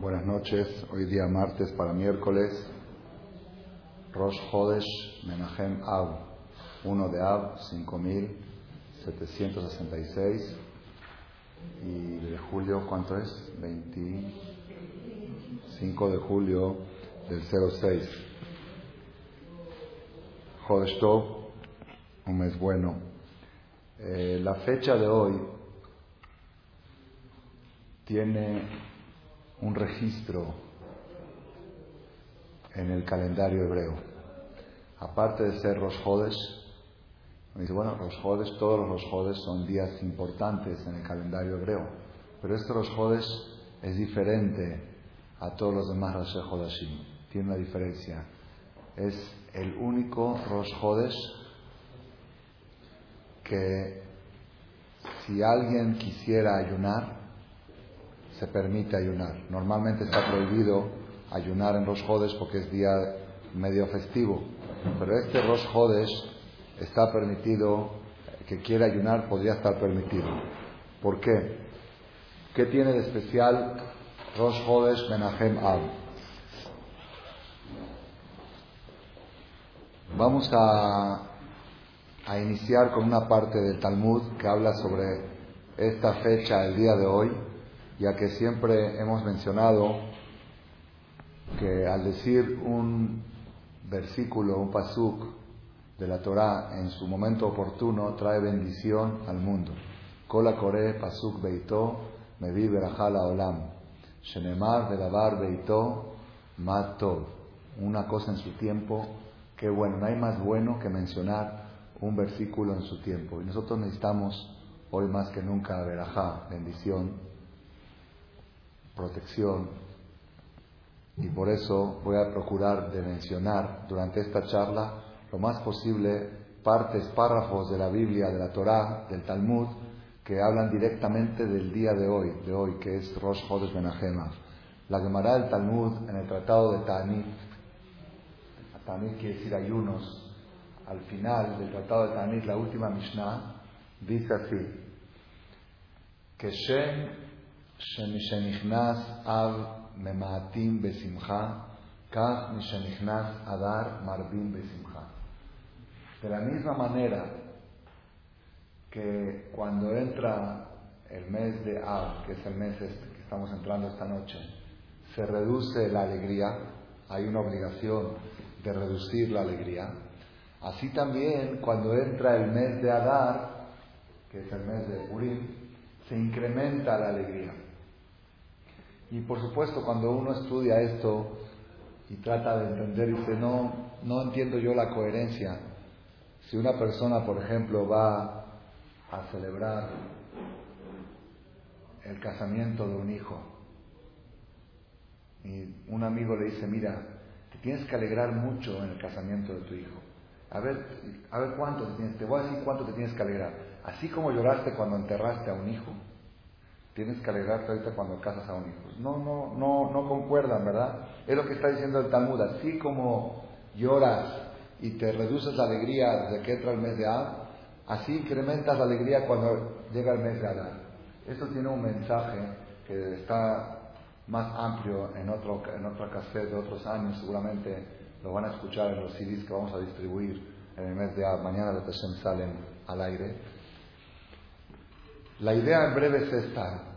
Buenas noches, hoy día martes para miércoles, Rosh Hodesh Menahem Av, 1 de Av, 5766, y de julio, ¿cuánto es? 25 de julio del 06. Hodesh Tov, un mes bueno. Eh, la fecha de hoy tiene un registro en el calendario hebreo. Aparte de ser Rosh Hodesh, me dice, bueno, Rosh Hodesh, todos los Hodesh son días importantes en el calendario hebreo, pero este Rosh Hodesh es diferente a todos los demás Rosh Hodeshim. Tiene una diferencia. Es el único Rosh Hodesh que si alguien quisiera ayunar, se permite ayunar. Normalmente está prohibido ayunar en Rosh Hodesh porque es día medio festivo, pero este Rosh Hodesh está permitido, que quiere ayunar podría estar permitido. ¿Por qué? ¿Qué tiene de especial Rosh Hodesh Menahem Av? Vamos a, a iniciar con una parte del Talmud que habla sobre esta fecha, el día de hoy, ya que siempre hemos mencionado que al decir un versículo, un pasuk de la Torah en su momento oportuno trae bendición al mundo. Kola kore pasuk beito mevi olam. Shenemar velavar beito matov. Una cosa en su tiempo, que bueno, no hay más bueno que mencionar un versículo en su tiempo. Y nosotros necesitamos hoy más que nunca verajá, bendición, protección. Y por eso voy a procurar de mencionar durante esta charla lo más posible partes, párrafos de la Biblia, de la Torá, del Talmud, que hablan directamente del día de hoy, de hoy, que es Rosh Chodesh Benahema. La Gemara del Talmud en el Tratado de Ta'anit, Ta'anit quiere decir ayunos, al final del Tratado de Ta'anit, la última Mishnah, dice así, que Shem Besimcha, Kach Adar Marbim Besimcha. De la misma manera que cuando entra el mes de Av, que es el mes este que estamos entrando esta noche, se reduce la alegría, hay una obligación de reducir la alegría. Así también cuando entra el mes de Adar, que es el mes de Purim, se incrementa la alegría. Y por supuesto, cuando uno estudia esto y trata de entender, dice, no, no entiendo yo la coherencia. Si una persona, por ejemplo, va a celebrar el casamiento de un hijo y un amigo le dice, mira, te tienes que alegrar mucho en el casamiento de tu hijo. A ver, a ver cuánto te tienes, te voy a decir cuánto te tienes que alegrar. Así como lloraste cuando enterraste a un hijo, tienes que alegrarte ahorita cuando casas a un hijo. No, no, no, no concuerdan, ¿verdad? Es lo que está diciendo el Talmud. Así como lloras y te reduces la alegría desde que entra el mes de Ad, así incrementas la alegría cuando llega el mes de Adar. Esto tiene un mensaje que está más amplio en, otro, en otra cassette de otros años, seguramente lo van a escuchar en los CDs que vamos a distribuir en el mes de Ad. Mañana los Teshem salen al aire. La idea en breve es esta.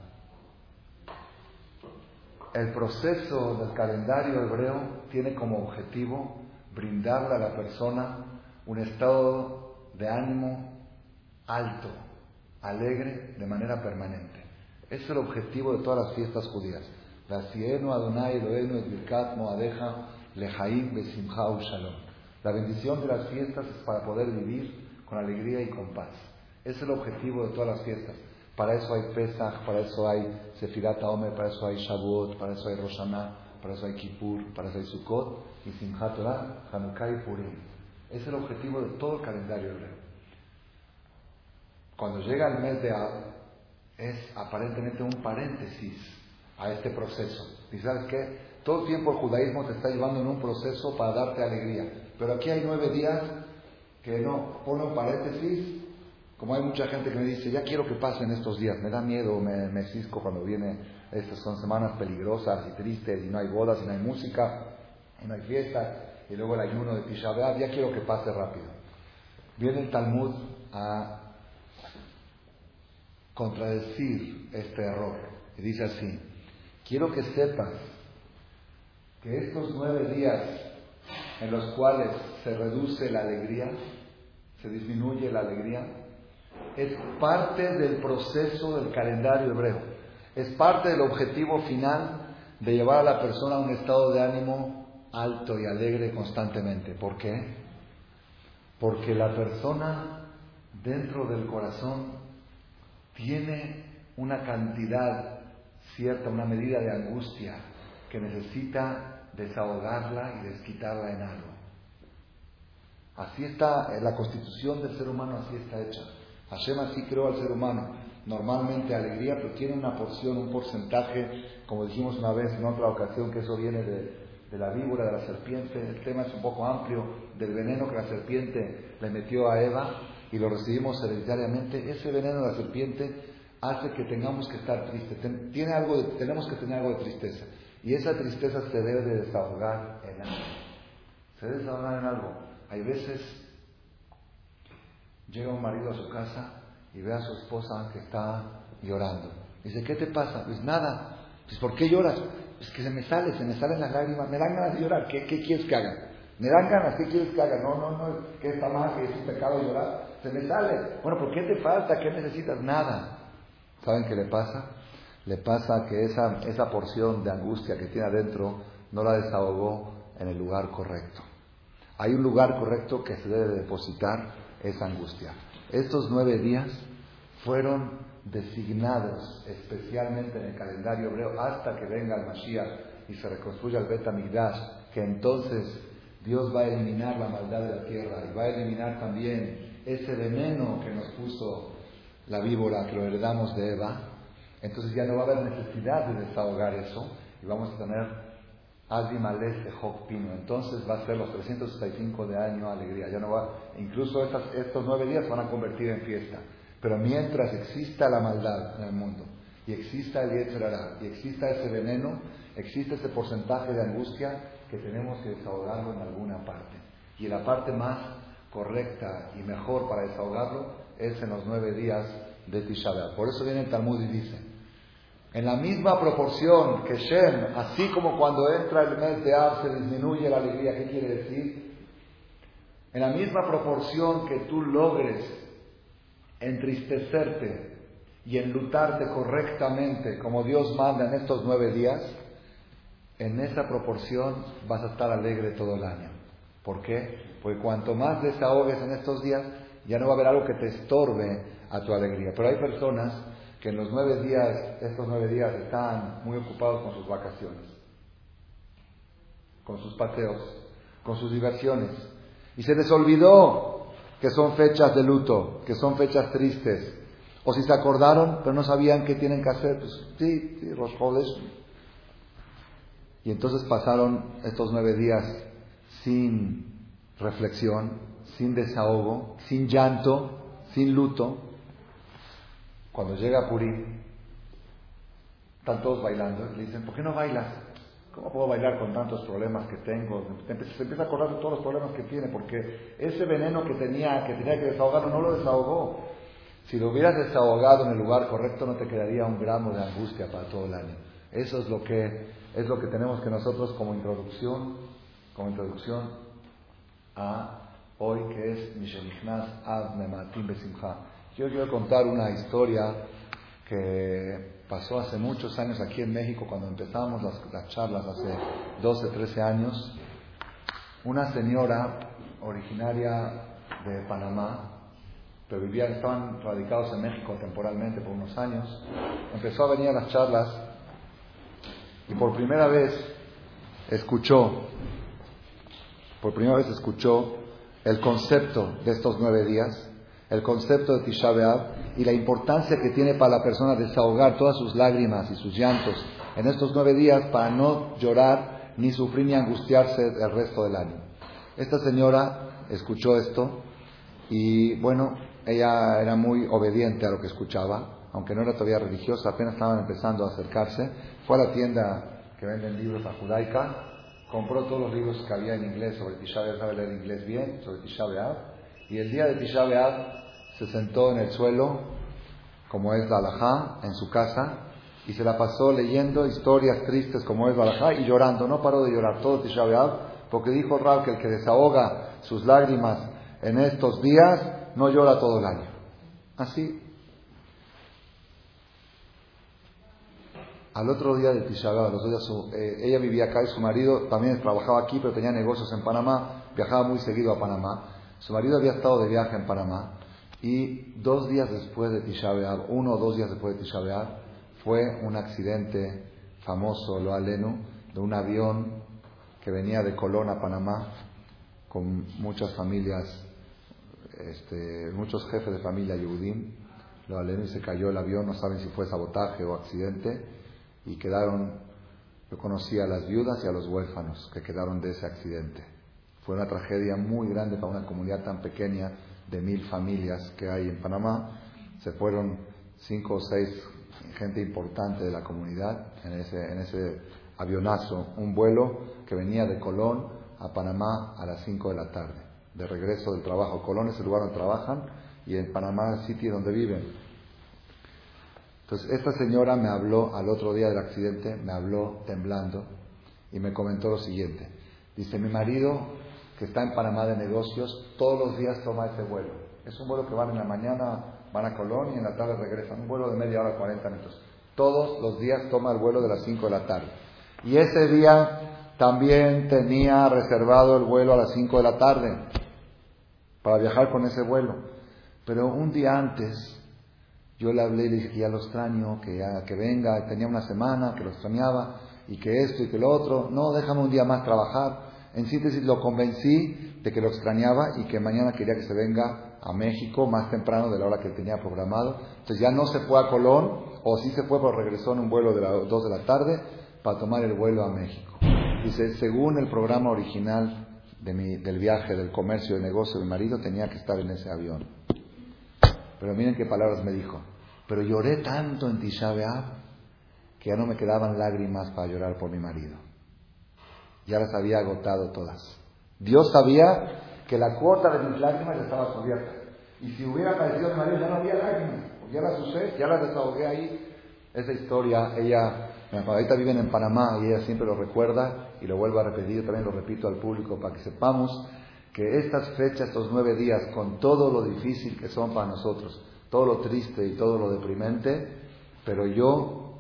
El proceso del calendario hebreo tiene como objetivo brindarle a la persona un estado de ánimo alto, alegre, de manera permanente. Es el objetivo de todas las fiestas judías. La bendición de las fiestas es para poder vivir con alegría y con paz. Es el objetivo de todas las fiestas. Para eso hay Pesach, para eso hay Sefirat Omer, para eso hay Shavuot, para eso hay Roshaná, para eso hay Kippur, para eso hay Sukkot y Simchat Torah, Hanukkah y Purim. Es el objetivo de todo el calendario hebreo. Cuando llega el mes de Ab, es aparentemente un paréntesis a este proceso. ¿Y sabes qué? Todo el tiempo el judaísmo te está llevando en un proceso para darte alegría. Pero aquí hay nueve días que no, pone un paréntesis Como hay mucha gente que me dice, ya quiero que pasen estos días, me da miedo, me, me cisco cuando viene, estas son semanas peligrosas y tristes, y no hay bodas, y no hay música, y no hay fiestas, y luego el ayuno de Tisha ya quiero que pase rápido. Viene el Talmud a contradecir este error, y dice así, quiero que sepas que estos nueve días en los cuales se reduce la alegría, se disminuye la alegría, es parte del proceso del calendario hebreo, es parte del objetivo final de llevar a la persona a un estado de ánimo alto y alegre constantemente. ¿Por qué? Porque la persona dentro del corazón tiene una cantidad cierta, una medida de angustia que necesita desahogarla y desquitarla en algo. Así está la constitución del ser humano, así está hecha. Hashem así creó al ser humano. Normalmente alegría, pero tiene una porción, un porcentaje, como dijimos una vez en otra ocasión, que eso viene de, la víbora, de la serpiente. El tema es un poco amplio, del veneno que la serpiente le metió a Eva y lo recibimos hereditariamente. Ese veneno de la serpiente hace que tengamos que estar tristes. tiene algo tenemos que tener algo de tristeza. Y esa tristeza se debe de desahogar en algo. Se debe desahogar en algo. Hay veces Llega un marido a su casa y ve a su esposa que está llorando. Dice, ¿qué te pasa? Pues nada. Pues ¿por qué lloras? Pues que se me sale, se me salen las lágrimas, me dan ganas de llorar. ¿Qué, quieres que haga? Me dan ganas, ¿qué quieres que haga? No, no, no, que está mal, que es un pecado llorar. Se me sale. Bueno, ¿por qué te falta? ¿Qué necesitas? Nada. ¿Saben qué le pasa? Le pasa que esa, esa porción de angustia que tiene adentro no la desahogó en el lugar correcto. Hay un lugar correcto que se debe depositar esa angustia. Estos nueve días fueron designados especialmente en el calendario hebreo hasta que venga el Mashiach y se reconstruya el Bet que entonces Dios va a eliminar la maldad de la tierra y va a eliminar también ese veneno que nos puso la víbora que lo heredamos de Eva. Entonces ya no va a haber necesidad de desahogar eso y vamos a tener Pino. Entonces va a ser los 365 de año alegría. Ya no va, incluso estos nueve días van a convertir en fiesta. Pero mientras exista la maldad en el mundo, y exista el Yetzerará, y exista ese veneno, existe ese porcentaje de angustia que tenemos que desahogarlo en alguna parte. Y la parte más correcta y mejor para desahogarlo es en los nueve días de Tisha Por eso viene el Talmud y dice, en la misma proporción que Shem, así como cuando entra el mes de Ab se disminuye la alegría, ¿qué quiere decir? En la misma proporción que tú logres entristecerte y enlutarte correctamente como Dios manda en estos nueve días, en esa proporción vas a estar alegre todo el año. ¿Por qué? Porque cuanto más desahogues en estos días, ya no va a haber algo que te estorbe a tu alegría. Pero hay personas que en los nueve días, estos nueve días están muy ocupados con sus vacaciones, con sus paseos, con sus diversiones. Y se les olvidó que son fechas de luto, que son fechas tristes. O si se acordaron, pero no sabían qué tienen que hacer, pues sí, sí, los jodes. Y entonces pasaron estos nueve días sin reflexión, sin desahogo, sin llanto, sin luto, cuando llega Purim, están todos bailando le dicen, ¿por qué no bailas? ¿Cómo puedo bailar con tantos problemas que tengo? Se empieza a acordar de todos los problemas que tiene, porque ese veneno que tenía, que tenía que desahogarlo, no lo desahogó. Si lo hubieras desahogado en el lugar correcto, no te quedaría un gramo de angustia para todo el año. Eso es lo que, es lo que tenemos que nosotros como introducción, como introducción a hoy que es Mishenichnas Ad Mematim Besimcha. Yo quiero contar una historia que pasó hace muchos años aquí en México, cuando empezamos las, charlas hace 12, 13 años. Una señora originaria de Panamá, pero vivía, estaban radicados en México temporalmente por unos años, empezó a venir a las charlas y por primera vez escuchó, por primera vez escuchó el concepto de estos nueve días el concepto de Tisha B'Av y la importancia que tiene para la persona desahogar todas sus lágrimas y sus llantos en estos nueve días para no llorar, ni sufrir, ni angustiarse el resto del año. Esta señora escuchó esto Y bueno, ella era muy obediente a lo que escuchaba, aunque no era todavía religiosa, apenas estaban empezando a acercarse. Fue a la tienda que venden libros a judaica, compró todos los libros que había en inglés sobre Tisha B'Av, leer inglés bien, sobre Tisha y el día de Tisha B'Av se sentó en el suelo, como es la alajá, en su casa, y se la pasó leyendo historias tristes como es la y llorando, no paró de llorar todo Tisha porque dijo Rab que el que desahoga sus lágrimas en estos días no llora todo el año. Así. Al otro día de Tisha eh, ella vivía acá y su marido también trabajaba aquí, pero tenía negocios en Panamá, viajaba muy seguido a Panamá. Su marido había estado de viaje en Panamá y dos días después de Tisha uno o dos días después de Tisha fue un accidente famoso, lo aleno, de un avión que venía de Colón a Panamá con muchas familias, este, muchos jefes de familia Yehudim, lo aleno y se cayó el avión, no saben si fue sabotaje o accidente, y quedaron, yo conocí a las viudas y a los huérfanos que quedaron de ese accidente. Fue una tragedia muy grande para una comunidad tan pequeña de mil familias que hay en Panamá. Se fueron cinco o seis gente importante de la comunidad en ese, en ese avionazo, un vuelo que venía de Colón a Panamá a las 5 de la tarde, de regreso del trabajo. Colón es el lugar donde trabajan y en Panamá el sitio donde viven. Entonces, esta señora me habló al otro día del accidente, me habló temblando y me comentó lo siguiente. Dice, mi marido, que está en Panamá de negocios, todos los días toma ese vuelo. Es un vuelo que van en la mañana van a Colón y en la tarde regresan. Un vuelo de media hora, 40 minutos. Todos los días toma el vuelo de las 5 de la tarde. Y ese día también tenía reservado el vuelo a las 5 de la tarde para viajar con ese vuelo. Pero un día antes yo le hablé y le dije que ya lo extraño, que que venga, tenía una semana, que lo extrañaba y que esto y que lo otro. No, déjame un día más trabajar. En síntesis lo convencí de que lo extrañaba y que mañana quería que se venga a México más temprano de la hora que tenía programado. Entonces ya no se fue a Colón, o sí se fue, pero regresó en un vuelo de las 2 de la tarde para tomar el vuelo a México. Dice, según el programa original de mi, del viaje, del comercio, de negocio de mi marido, tenía que estar en ese avión. Pero miren qué palabras me dijo. Pero lloré tanto en Tisha que ya no me quedaban lágrimas para llorar por mi marido. Ya las había agotado todas. Dios sabía que la cuota de mis lágrimas ya estaba cubierta. Y si hubiera aparecido mi marido, ya no había lágrimas. Ya las usé, ya las desahogué ahí. Esa historia, ella, mi ahorita viven en Panamá y ella siempre lo recuerda y lo vuelvo a repetir, también lo repito al público para que sepamos que estas fechas, estos nueve días, con todo lo difícil que son para nosotros, todo lo triste y todo lo deprimente, pero yo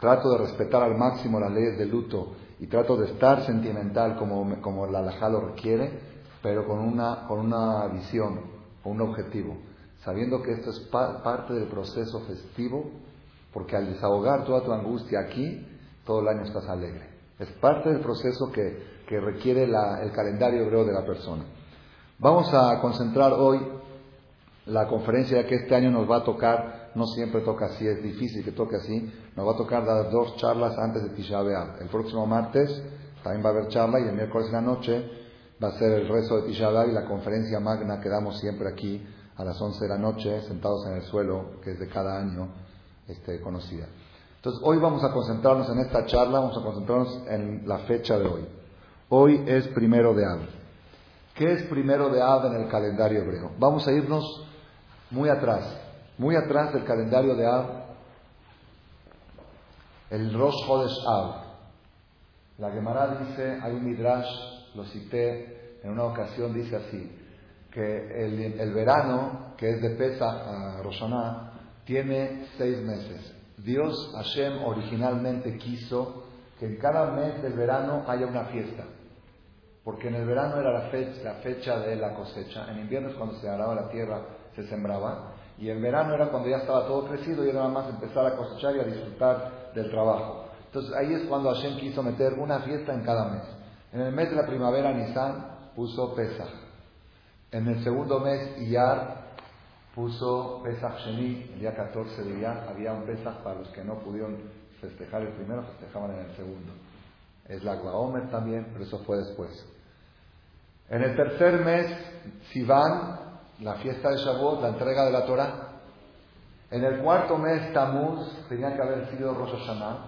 trato de respetar al máximo las leyes del luto y trato de estar sentimental como, como la alajá lo requiere, pero con una, con una visión, con un objetivo, sabiendo que esto es parte del proceso festivo, porque al desahogar toda tu angustia aquí, todo el año estás alegre. Es parte del proceso que, que requiere el calendario hebreo de la persona. Vamos a concentrar hoy la conferencia que este año nos va a tocar, no siempre toca así, es difícil que toque así, nos va a tocar dar dos charlas antes de Tisha B'Av. El próximo martes también va a haber charla y el miércoles en la noche va a ser el rezo de Tisha y la conferencia magna que damos siempre aquí a las 11 de la noche, sentados en el suelo, que es de cada año este, conocida. Entonces, hoy vamos a concentrarnos en esta charla, vamos a concentrarnos en la fecha de hoy. Hoy es primero de Av. ¿Qué es primero de Av en el calendario hebreo? Vamos a irnos muy atrás, muy atrás del calendario de Av, el Rosh Chodesh Av. La Gemara dice, hay un midrash lo cité en una ocasión, dice así, que el, verano, que es de Pesa a Roshaná, tiene seis meses. Dios, Hashem, originalmente quiso que en cada mes del verano haya una fiesta. Porque en el verano era la fecha, la fecha de la cosecha, en invierno es cuando se araba la tierra, se sembraba, y en verano era cuando ya estaba todo crecido y era nada más empezar a cosechar y a disfrutar del trabajo. Entonces ahí es cuando Hashem quiso meter una fiesta en cada mes. En el mes de la primavera, Nisan puso Pesach. En el segundo mes, Iyar puso Pesach Sheni. El día 14 de Iyar había un Pesach para los que no pudieron festejar el primero, festejaban en el segundo. Es la Omer también, pero eso fue después. En el tercer mes, Sivan la fiesta de Shavuot, la entrega de la Torah. En el cuarto mes, Tamuz, tenía que haber sido Rosh Hashanah.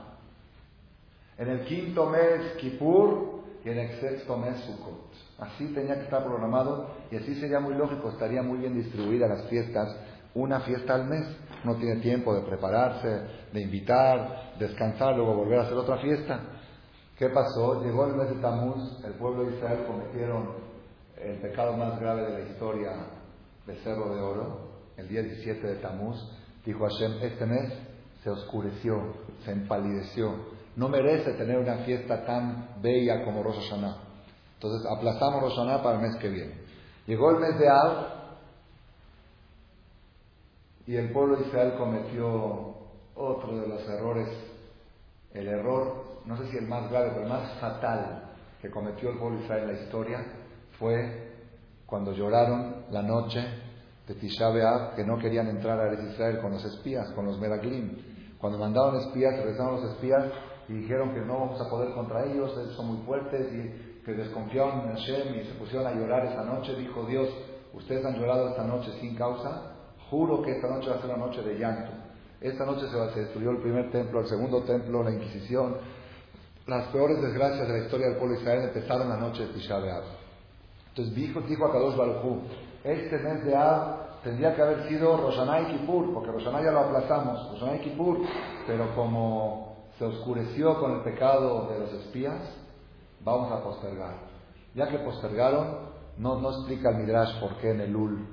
En el quinto mes, Kippur. Y en el sexto mes, Sukkot. Así tenía que estar programado y así sería muy lógico, estaría muy bien distribuida las fiestas, una fiesta al mes. No tiene tiempo de prepararse, de invitar, descansar, luego volver a hacer otra fiesta. ¿Qué pasó? Llegó el mes de Tamuz, el pueblo de Israel cometieron el pecado más grave de la historia del Cerro de Oro, el día 17 de Tamuz. Dijo Hashem, este mes se oscureció, se empalideció. No merece tener una fiesta tan bella como Rosh Hashanah. Entonces aplazamos Rosh para el mes que viene. Llegó el mes de Av y el pueblo de Israel cometió otro de los errores, el error, no sé si el más grave, pero el más fatal que cometió el pueblo de Israel en la historia fue cuando lloraron la noche de Tisha B'Av que no querían entrar a Israel con los espías, con los Meraglim. Cuando mandaron espías, regresaron los espías y dijeron que no vamos a poder contra ellos, son muy fuertes y que desconfiaron en Hashem y se pusieron a llorar esa noche, dijo Dios, ustedes han llorado esta noche sin causa, juro que esta noche va a ser una noche de llanto. Esta noche se destruyó el primer templo, el segundo templo, la Inquisición. Las peores desgracias de la historia del pueblo de Israel empezaron la noche de Tisha B'Av. Entonces dijo, dijo a Kadosh Baruj este mes de Av tendría que haber sido Roshaná y Kippur, porque Roshaná ya lo aplazamos, Roshaná y Kippur, pero como se oscureció con el pecado de los espías, vamos a postergar. Ya que postergaron, no, no explica el Midrash por qué en el Ul,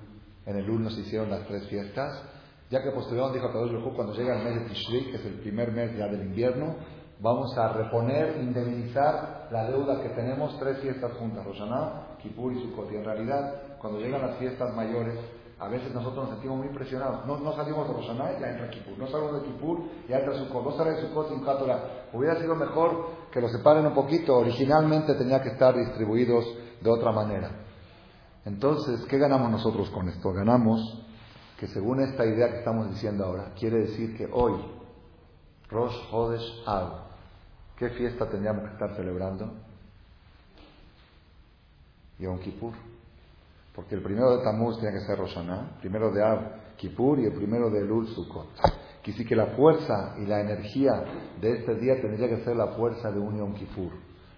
en el Ul nos hicieron las tres fiestas. Ya que postergaron, dijo Kadosh cuando llega el mes de Tishri, que es el primer mes ya del invierno, vamos a reponer, indemnizar la deuda que tenemos, tres fiestas juntas, Roshaná, Kippur y Sukkot. Y en realidad, cuando llegan las fiestas mayores, a veces nosotros nos sentimos muy presionados. No, no salimos de Roshaná y ya entra Kippur. No salimos de Kippur y ya entra Sukkot. No sale de Sukkot sin Cátola. Hubiera sido mejor que lo separen un poquito. Originalmente tenía que estar distribuidos de otra manera. Entonces, ¿qué ganamos nosotros con esto? Ganamos que según esta idea que estamos diciendo ahora, quiere decir que hoy, Rosh Hodesh Av, ¿qué fiesta tendríamos que estar celebrando? Yom Kippur. Porque el primero de Tamuz tiene que ser Roshaná, primero de Ab, Kippur y el primero de Elul, Sukkot. Quisí que la fuerza y la energía de este día tendría que ser la fuerza de Unión Kippur.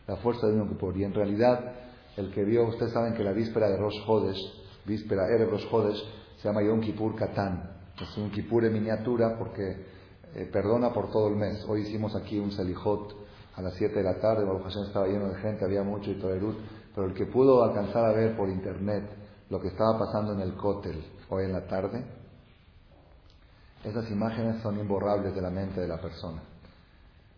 La fuerza de Unión Kippur. Y en realidad, el que vio, ustedes saben que la víspera de Rosh Hodesh, víspera Erev Rosh Hodesh, se llama Yom Kippur Katán. Es un Kippur en miniatura porque eh, perdona por todo el mes. Hoy hicimos aquí un Selijot a las 7 de la tarde, Baruch Hashem estaba lleno de gente, había mucho y el pero el que pudo alcanzar a ver por internet lo que estaba pasando en el cótel hoy en la tarde, esas imágenes son imborrables de la mente de la persona.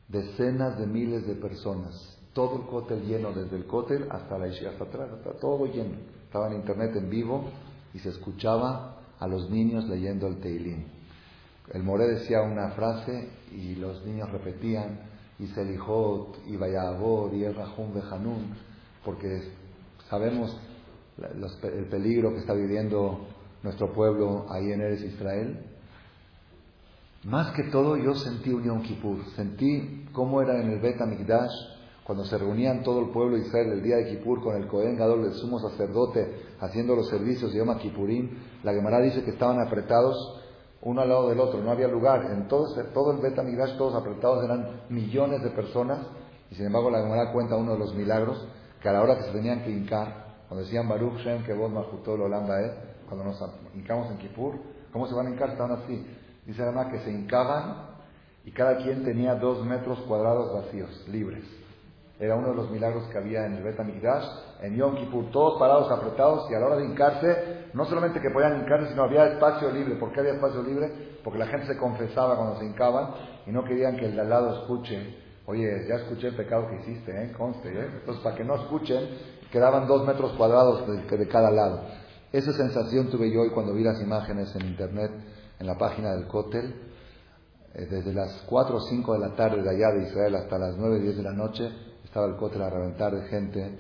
Decenas de miles de personas, todo el cótel lleno, desde el cótel hasta la hasta atrás, está todo lleno. Estaba en internet en vivo y se escuchaba a los niños leyendo el Teilín. El Moré decía una frase y los niños repetían, y Selijot, y Vayabor, y El Rahum Bejanun, porque sabemos el peligro que está viviendo nuestro pueblo ahí en Eres Israel. Más que todo yo sentí un Kippur, sentí cómo era en el Bet Mikdash cuando se reunían todo el pueblo de Israel el día de Kippur con el Cohen Gadol, el sumo sacerdote, haciendo los servicios de Yom Kippurim. La Gemara dice que estaban apretados uno al lado del otro, no había lugar. En todo, todo el Bet Mikdash, todos apretados, eran millones de personas. Y sin embargo, la Gemara cuenta uno de los milagros que a la hora que se tenían que hincar, cuando decían Baruch Shem que vos Mahutol Holanda es, cuando nos hincamos en Kippur, ¿cómo se van a hincar? Estaban así. Dice además que se hincaban y cada quien tenía dos metros cuadrados vacíos, libres. Era uno de los milagros que había en el Bet en Yom Kippur, todos parados, apretados, y a la hora de hincarse, no solamente que podían hincarse, sino había espacio libre. ¿Por qué había espacio libre? Porque la gente se confesaba cuando se hincaban y no querían que el de al lado escuche, oye, ya escuché el pecado que hiciste, ¿eh? conste, ¿eh? Entonces, para que no escuchen, quedaban dos metros cuadrados de, cada lado. Esa sensación tuve yo hoy cuando vi las imágenes en internet, en la página del Cótel, eh, desde las 4 o 5 de la tarde de allá de Israel hasta las 9 o 10 de la noche, estaba el Cótel a reventar de gente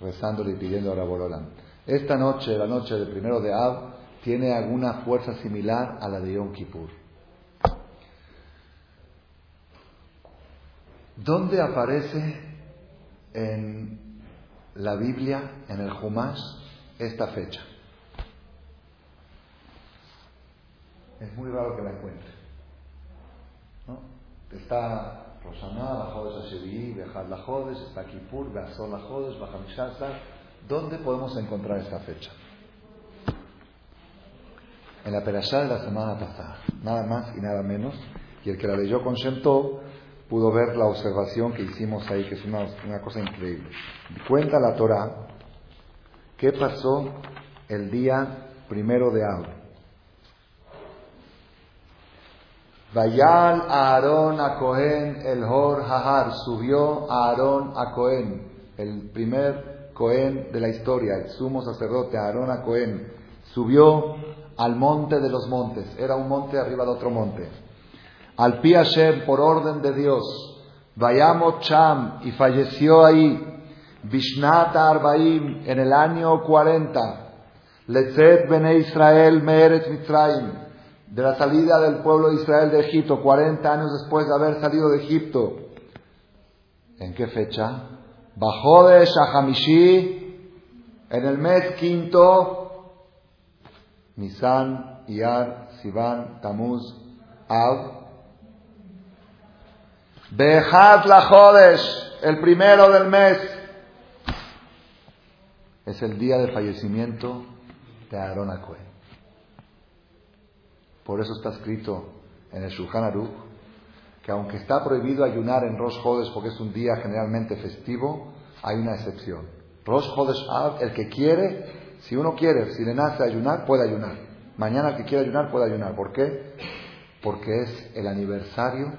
rezándole y pidiendo a Rabololán. Esta noche, la noche del primero de Ab, tiene alguna fuerza similar a la de Yom Kippur. ¿Dónde aparece en la Biblia, en el Jumash, esta fecha. es muy raro que la encuentre. ¿no? Está Roshaná, la la Jodes, está Kippur, Beazor la Jodes. ¿Dónde podemos encontrar esta fecha? En la Perashá de la semana pasada, nada más y nada menos. Y el que la leyó con Shem pudo ver la observación que hicimos ahí, que es una, una cosa increíble. Cuenta la Torah qué pasó el día primero de Ab. Vayal Aarón a Cohen el Hor Hahar, subió Aarón a Cohen, el primer Cohen de la historia, el sumo sacerdote Aarón a Cohen, subió al monte de los montes, era un monte arriba de otro monte. Al Pi por orden de Dios, vayamos Cham, y falleció ahí, Vishnata Arbaim, en el año 40, Letzet Bene Israel Meretz Mitzrayim, de la salida del pueblo de Israel de Egipto, 40 años después de haber salido de Egipto. ¿En qué fecha? Bajó de Shahamishi, en el mes quinto, Nisan, Iyar, Sivan, Tamuz, Av. Bejat la Jodesh, el primero del mes, es el día del fallecimiento de Aarón Cohen. Por eso está escrito en el Shulchan Aruch que aunque está prohibido ayunar en Rosh Hodesh porque es un día generalmente festivo, hay una excepción. Rosh Hodesh el que quiere, si uno quiere, si le nace ayunar, puede ayunar. Mañana el que quiera ayunar puede ayunar. ¿Por qué? Porque es el aniversario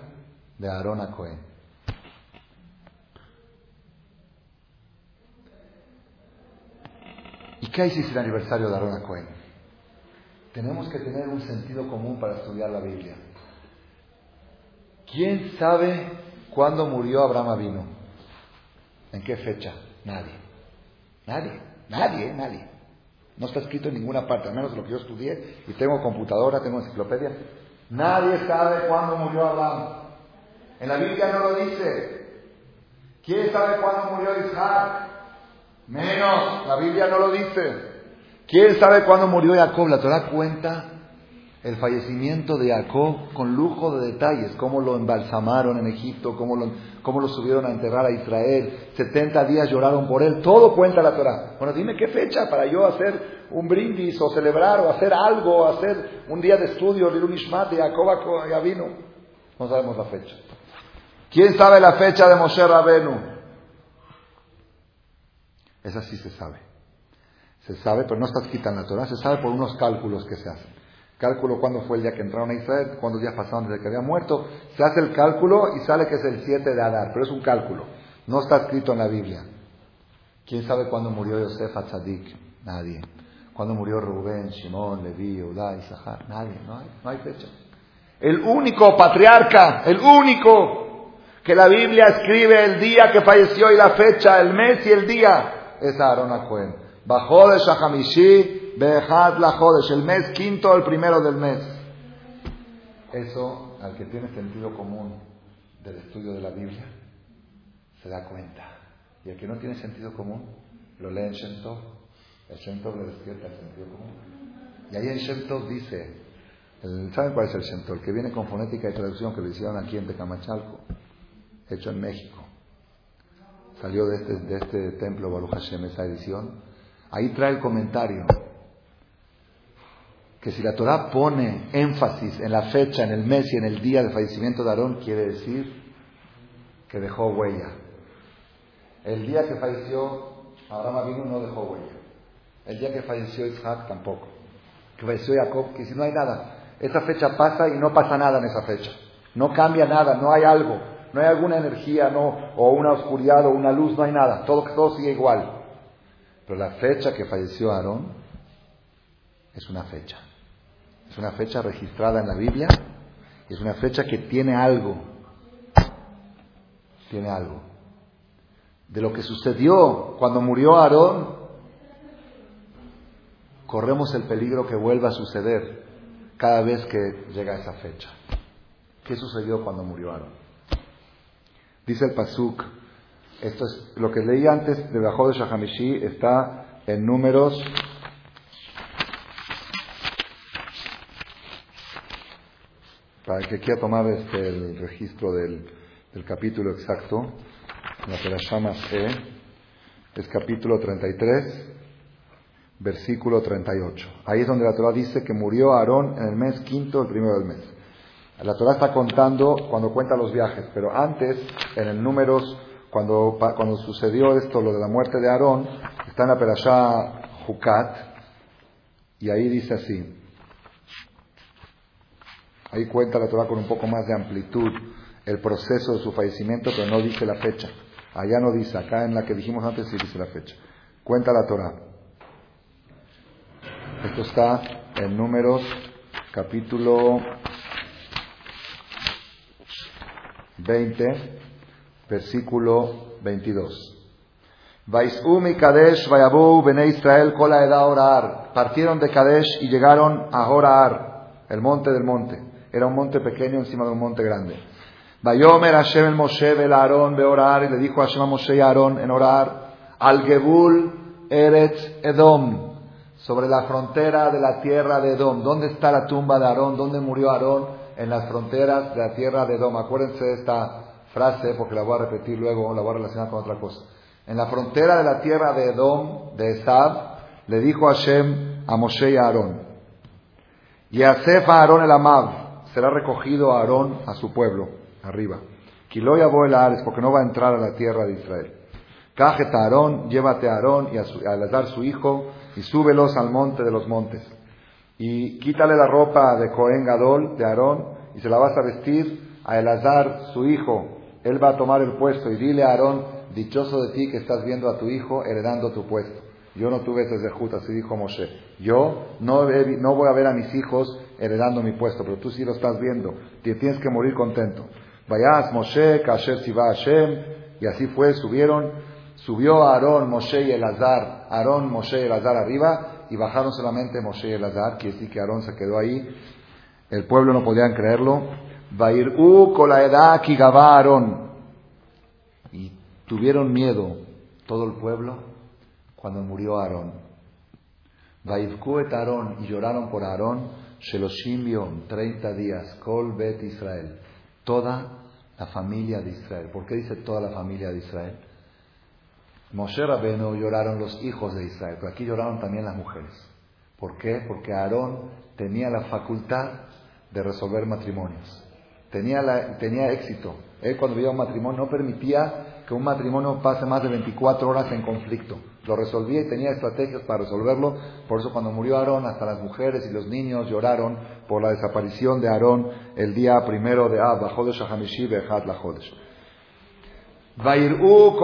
de Aarón Cohen. ¿Y qué es el aniversario de Aarón Cohen? Tenemos que tener un sentido común para estudiar la Biblia. ¿Quién sabe cuándo murió Abraham Avino? ¿En qué fecha? Nadie. Nadie. Nadie, nadie. No está escrito en ninguna parte, al menos lo que yo estudié, y tengo computadora, tengo enciclopedia. Nadie sabe cuándo murió Abraham. En la Biblia no lo dice. ¿Quién sabe cuándo murió Isaac? Menos, la Biblia no lo dice. ¿Quién sabe cuándo murió Jacob? La Torah cuenta el fallecimiento de Jacob con lujo de detalles, cómo lo embalsamaron en Egipto, cómo lo, cómo lo subieron a enterrar a Israel, 70 días lloraron por él, todo cuenta la Torah. Bueno, dime qué fecha para yo hacer un brindis o celebrar o hacer algo, o hacer un día de estudio, de Ishmat, de Jacob ya vino. No sabemos la fecha. ¿Quién sabe la fecha de Moshe Rabenu? Esa sí se sabe. Se sabe, pero no está escrita en la Torah, se sabe por unos cálculos que se hacen. Cálculo cuándo fue el día que entraron a Israel, cuántos días pasaron desde que había muerto. Se hace el cálculo y sale que es el 7 de Adar, pero es un cálculo. No está escrito en la Biblia. ¿Quién sabe cuándo murió Yosef Atzadik? Nadie. ¿Cuándo murió Rubén, Shimón, Leví, Eudá, Isahar? Nadie, no hay, no hay fecha. El único patriarca, el único que la Biblia escribe el día que falleció y la fecha, el mes y el día, es Aarón Cohen. Bajó de Shahamishi, Behad la Jodesh, el mes quinto, el primero del mes. Eso, al que tiene sentido común del estudio de la Biblia, se da cuenta. Y al que no tiene sentido común, lo lee en Shem Tov. El Shem Tov le despierta el sentido común. Y ahí en Shem Tov dice, ¿saben cuál es el Shem Tov? El que viene con fonética y traducción que lo hicieron aquí en Tecamachalco, hecho en México. Salió de este, de este templo Baruch Hashem esa edición Ahí trae el comentario que si la Torah pone énfasis en la fecha, en el mes y en el día del fallecimiento de Aarón, quiere decir que dejó huella. El día que falleció Abraham Avinu no dejó huella. El día que falleció Isaac tampoco. Que falleció Jacob, que si no hay nada. Esa fecha pasa y no pasa nada en esa fecha. No cambia nada, no hay algo. No hay alguna energía, no, o una oscuridad o una luz, no hay nada. Todo, todo sigue igual. Pero la fecha que falleció Aarón es una fecha. Es una fecha registrada en la Biblia es una fecha que tiene algo. Tiene algo. De lo que sucedió cuando murió Aarón, corremos el peligro que vuelva a suceder cada vez que llega esa fecha. ¿Qué sucedió cuando murió Aarón? Dice el Pasuk esto es lo que leí antes de Bajó de Shahamishi, está en números para el que quiera tomar este, el registro del, del capítulo exacto, la Perashama C, es capítulo 33, versículo 38. Ahí es donde la Torah dice que murió Aarón en el mes quinto, el primero del mes. La Torah está contando cuando cuenta los viajes, pero antes, en el números, cuando, cuando sucedió esto, lo de la muerte de Aarón, está en la Perashá Jucat, y ahí dice así. Ahí cuenta la Torah con un poco más de amplitud el proceso de su fallecimiento, pero no dice la fecha. Allá no dice, acá en la que dijimos antes sí dice la fecha. Cuenta la Torah. Esto está en Números, capítulo 20, versículo 22. Vaisum y Kadesh vayabu bene Israel kola eda. Partieron de Kadesh y llegaron a Horar, el monte del monte. Era un monte pequeño encima de un monte grande. Vayomer Hashem el Moshe el Aarón orar y le dijo a Hashem a Moshe y Aarón en orar al Gebul Eretz Edom sobre la frontera de la tierra de Edom. ¿Dónde está la tumba de Aarón? ¿Dónde murió Aarón? En las fronteras de la tierra de Edom. Acuérdense de esta frase porque la voy a repetir luego, la voy a relacionar con otra cosa. En la frontera de la tierra de Edom, de Esab, le dijo Hashem a Moshe y a Aarón. Y a Aarón el Amav será recogido a Aarón a su pueblo, arriba. Kiloya el Ares, porque no va a entrar a la tierra de Israel. Cajeta Aarón, llévate a Aarón y a, su, a su hijo y súbelos al monte de los montes. Y quítale la ropa de Cohen Gadol, de Aarón, y se la vas a vestir a Elazar, su hijo. Él va a tomar el puesto y dile a Aarón, dichoso de ti que estás viendo a tu hijo heredando tu puesto. Yo no tuve ese zehut, así dijo Moshe. Yo no, voy a ver a mis hijos heredando mi puesto, pero tú sí lo estás viendo. Tienes que morir contento. Vayas Moshe, Kasher Siva Hashem, y así fue, subieron Subió Aarón, Moshe y Elazar, Aarón, Moshe y Elazar arriba, y bajaron solamente Moshe y Elazar, quiere decir que Aarón se quedó ahí. El pueblo no podían creerlo. Vairú kigabá Aarón. Y tuvieron miedo todo el pueblo cuando murió Aarón. Vaivku et Aarón, y lloraron por Aarón, Sheloshim 30 días, Kol Bet Israel. Toda la familia de Israel. ¿Por qué dice toda la familia de Israel? Moshe Rabeno lloraron los hijos de Israel, pero aquí lloraron también las mujeres. ¿Por qué? Porque Aarón tenía la facultad de resolver matrimonios. Tenía, tenía éxito. Él cuando veía un matrimonio no permitía que un matrimonio pase más de 24 horas en conflicto. Lo resolvía y tenía estrategias para resolverlo. Por eso cuando murió Aarón, hasta las mujeres y los niños lloraron por la desaparición de Aarón el día primero de Ab, Jodesh HaMishi Bejat la Jodesh. Vairú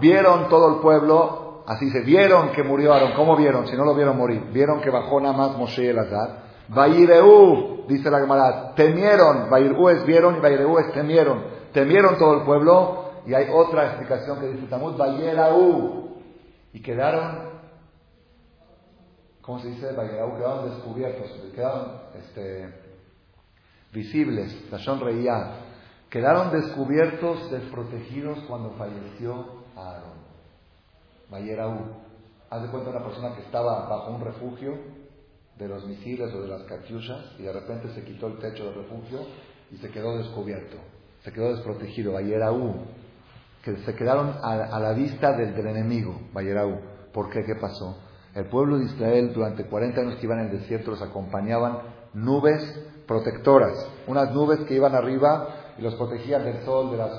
vieron todo el pueblo, así se vieron que murió Aarón. ¿Cómo vieron? Si no lo vieron morir. Vieron que bajó nada más Moshe y Elazar. Vaireu, dice la Gemara, temieron. Vairú es vieron y Vaireu es temieron. Temieron todo el pueblo. Y hay otra explicación que dice Tamud, Vayerau. Y quedaron, ¿cómo se dice? Vayerau, quedaron descubiertos, quedaron este, visibles. La sonreía Quedaron descubiertos, desprotegidos cuando falleció Aarón. Vayeraú. Haz de cuenta una persona que estaba bajo un refugio de los misiles o de las catiushas y de repente se quitó el techo del refugio y se quedó descubierto. Se quedó desprotegido. Vayeraú. Que se quedaron a, la vista del, del enemigo. Vayeraú. ¿Por qué? ¿Qué pasó? El pueblo de Israel durante 40 años que iban en el desierto los acompañaban nubes protectoras. Unas nubes que iban arriba y los protegían del sol, de las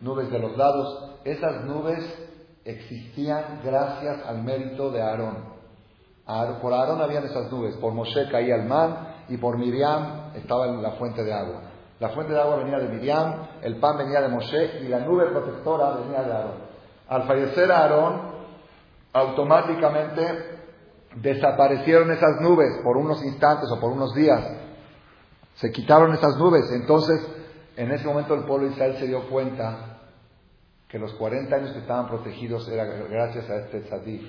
nubes de los lados. Esas nubes existían gracias al mérito de Aarón. Por Aarón habían esas nubes, por Moshe caía el man y por Miriam estaba la fuente de agua. La fuente de agua venía de Miriam, el pan venía de Moshe y la nube protectora venía de Aarón. Al fallecer Aarón, automáticamente desaparecieron esas nubes por unos instantes o por unos días. Se quitaron esas nubes. Entonces en ese momento el pueblo de Israel se dio cuenta que los 40 años que estaban protegidos era gracias a este tzadik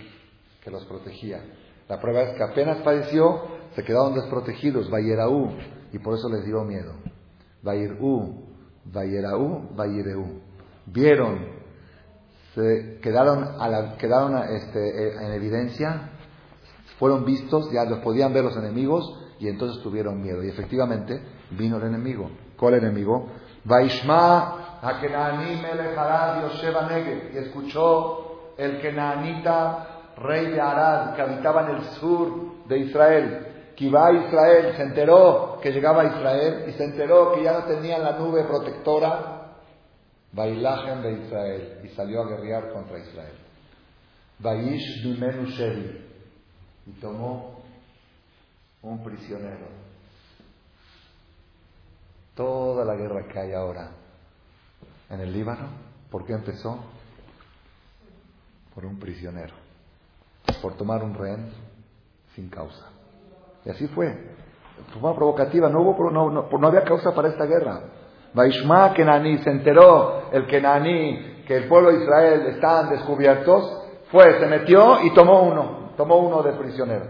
que los protegía. La prueba es que apenas padeció, se quedaron desprotegidos, Vayeraú, y por eso les dio miedo. Vayirú, Vayeraú, Vayireu. Vieron, se quedaron, quedaron este, en evidencia, fueron vistos, ya los podían ver los enemigos, y entonces tuvieron miedo. Y efectivamente, vino el enemigo. ¿Cuál enemigo? Vaishma a Yosheva Negev. Y escuchó el Kenaanita, rey de Arad, que habitaba en el sur de Israel. Que iba a Israel, se enteró que llegaba a Israel y se enteró que ya no tenían la nube protectora. Bailajem de Israel. Y salió a guerrear contra Israel. Vaish Bimenu. Y tomó un prisionero. Toda la guerra que hay ahora en el Líbano, ¿por qué empezó? Por un prisionero, por tomar un rehén sin causa. Y así fue. Fue provocativa, no, hubo, no, no, había causa para esta guerra. Vaishma Kenani, se enteró el Kenani que el pueblo de Israel estaban descubiertos, fue, se metió y tomó uno, tomó uno de prisionero.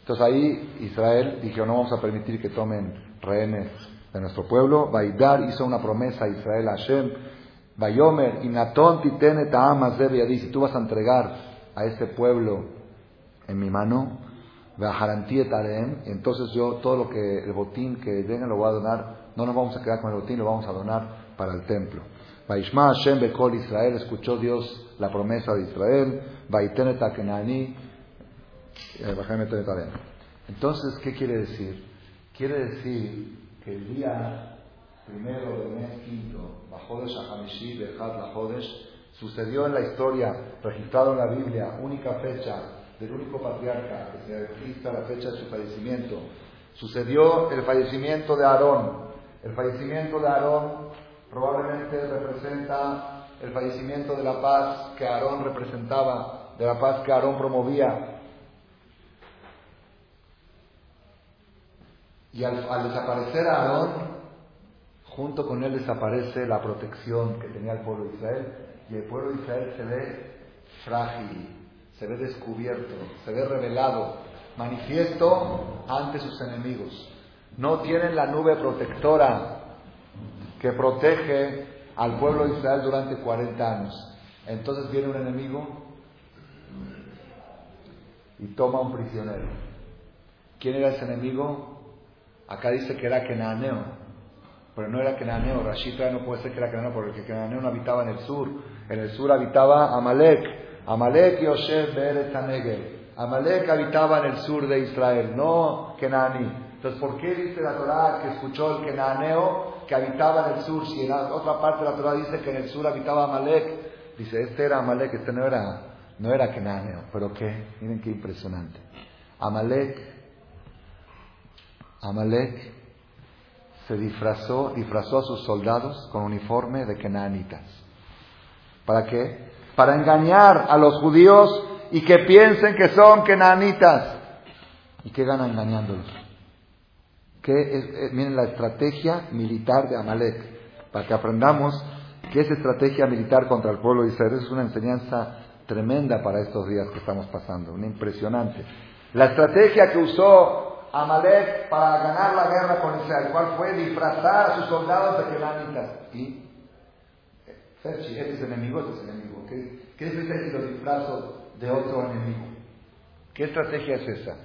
Entonces ahí Israel dijo, no vamos a permitir que tomen rehenes de nuestro pueblo. Baidar hizo una promesa a Israel, a Hashem, Bayomer, Inaton titene y si tú vas a entregar a ese pueblo en mi mano, entonces yo todo lo que, el botín que venga lo voy a donar, no nos vamos a quedar con el botín, lo vamos a donar para el templo. Vaishma Hashem Bekol Israel, escuchó Dios la promesa de Israel, Vaitenet Akenani, eh, Entonces, ¿qué quiere decir? Quiere decir que el día primero del mes quinto, Bajodesh Ahamishi, Bejad Lajodesh, sucedió en la historia, registrado en la Biblia, única fecha del único patriarca que se registra la fecha de su fallecimiento. Sucedió el fallecimiento de Aarón. El fallecimiento de Aarón probablemente representa el fallecimiento de la paz que Aarón representaba, de la paz que Aarón promovía. Y al, desaparecer Aarón, junto con él desaparece la protección que tenía el pueblo de Israel. Y el pueblo de Israel se ve frágil, se ve descubierto, se ve revelado, manifiesto ante sus enemigos. No tienen la nube protectora que protege al pueblo de Israel durante 40 años. Entonces viene un enemigo y toma un prisionero. ¿Quién era ese enemigo? Acá dice que era Kenaneo, pero no era Kenaneo. Rashida no puede ser que era Kenaneo porque Kenaneo no habitaba en el sur. En el sur habitaba Amalek. Amalek Yosef Beretz Amalek habitaba en el sur de Israel, no Kenani. Entonces, ¿por qué dice la Torah que escuchó el Kenaneo que habitaba en el sur? Si en la otra parte de la Torah dice que en el sur habitaba Amalek, dice, este era Amalek, este no era, no era Kenaneo. Pero qué, miren qué impresionante. Amalek Amalek se disfrazó, disfrazó a sus soldados con uniforme de kenanitas. ¿Para qué? Para engañar a los judíos y que piensen que son kenanitas. ¿Y qué gana engañándolos? Eh, miren la estrategia militar de Amalek, para que aprendamos que es estrategia militar contra el pueblo de Israel. Es una enseñanza tremenda para estos días que estamos pasando, una impresionante. La estrategia que usó Amalek para ganar la guerra con Israel. ¿Cuál fue? Disfrazar a sus soldados de kenanitas. Y Ferchi, este es enemigo, este es enemigo. ¿Qué, qué es si lo disfrazo de otro enemigo? ¿Qué estrategia es esa?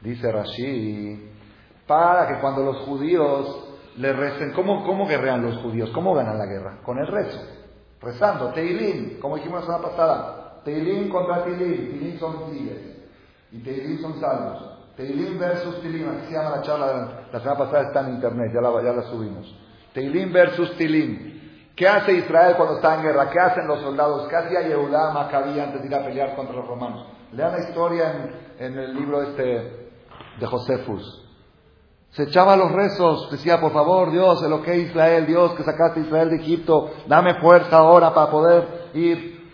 Dice Rashi, para que cuando los judíos le recen, ¿cómo, ¿cómo guerrean los judíos? ¿Cómo ganan la guerra? Con el rezo, rezando, Teilim, como dijimos la semana pasada, Teilim contra Teilim, Teilim son tigres y Teilim son salmos. Teilim versus Tilim, así se llama la charla, la semana pasada está en internet, ya la, ya la subimos. Teilim versus Tilim. ¿Qué hace Israel cuando está en guerra? ¿Qué hacen los soldados? ¿Qué hacía Yehudá Maccabi antes de ir a pelear contra los romanos? Lean la historia en, el libro este de Josefus. Se echaba los rezos, decía, por favor, Dios, el que Israel, Dios que sacaste a Israel de Egipto, dame fuerza ahora para poder ir.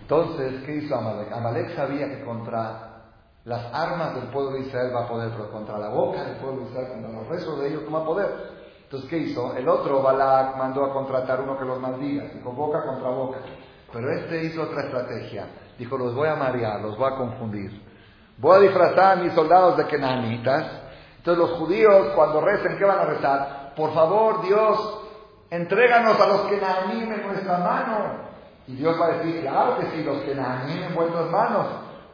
Entonces, ¿qué hizo Amalek? Amalek sabía que contra las armas del pueblo de Israel va a poder, pero contra la boca del pueblo de Israel, contra los restos de ellos no va a poder. Entonces, ¿qué hizo? El otro, Balak, mandó a contratar uno que los maldiga, dijo boca contra boca. Pero este hizo otra estrategia. Dijo, los voy a marear, los voy a confundir. Voy a disfrazar a mis soldados de kenanitas. Entonces los judíos, cuando recen, ¿qué van a rezar? Por favor, Dios, entréganos a los kenanim en nuestra mano. Y Dios va a decir, claro que sí, los kenanim en vuestras manos.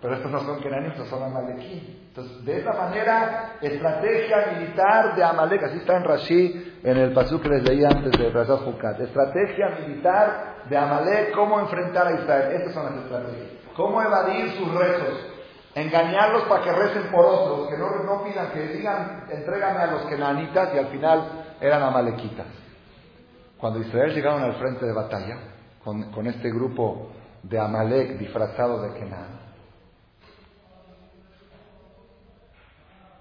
Pero estos no son kenanim, estos son amalequí. Entonces, de esa manera, estrategia militar de Amalek, así está en Rashi, en el pasú que les leí antes de Razat Jukat. Estrategia militar de Amalek, cómo enfrentar a Israel. Estas son las estrategias. Cómo evadir sus rezos. Engañarlos para que recen por otros, que no, no pidan, que digan, entrégame a los kenanitas y al final eran amalequitas. Cuando Israel llegaron al frente de batalla, con, con este grupo de Amalek disfrazado de Kenan,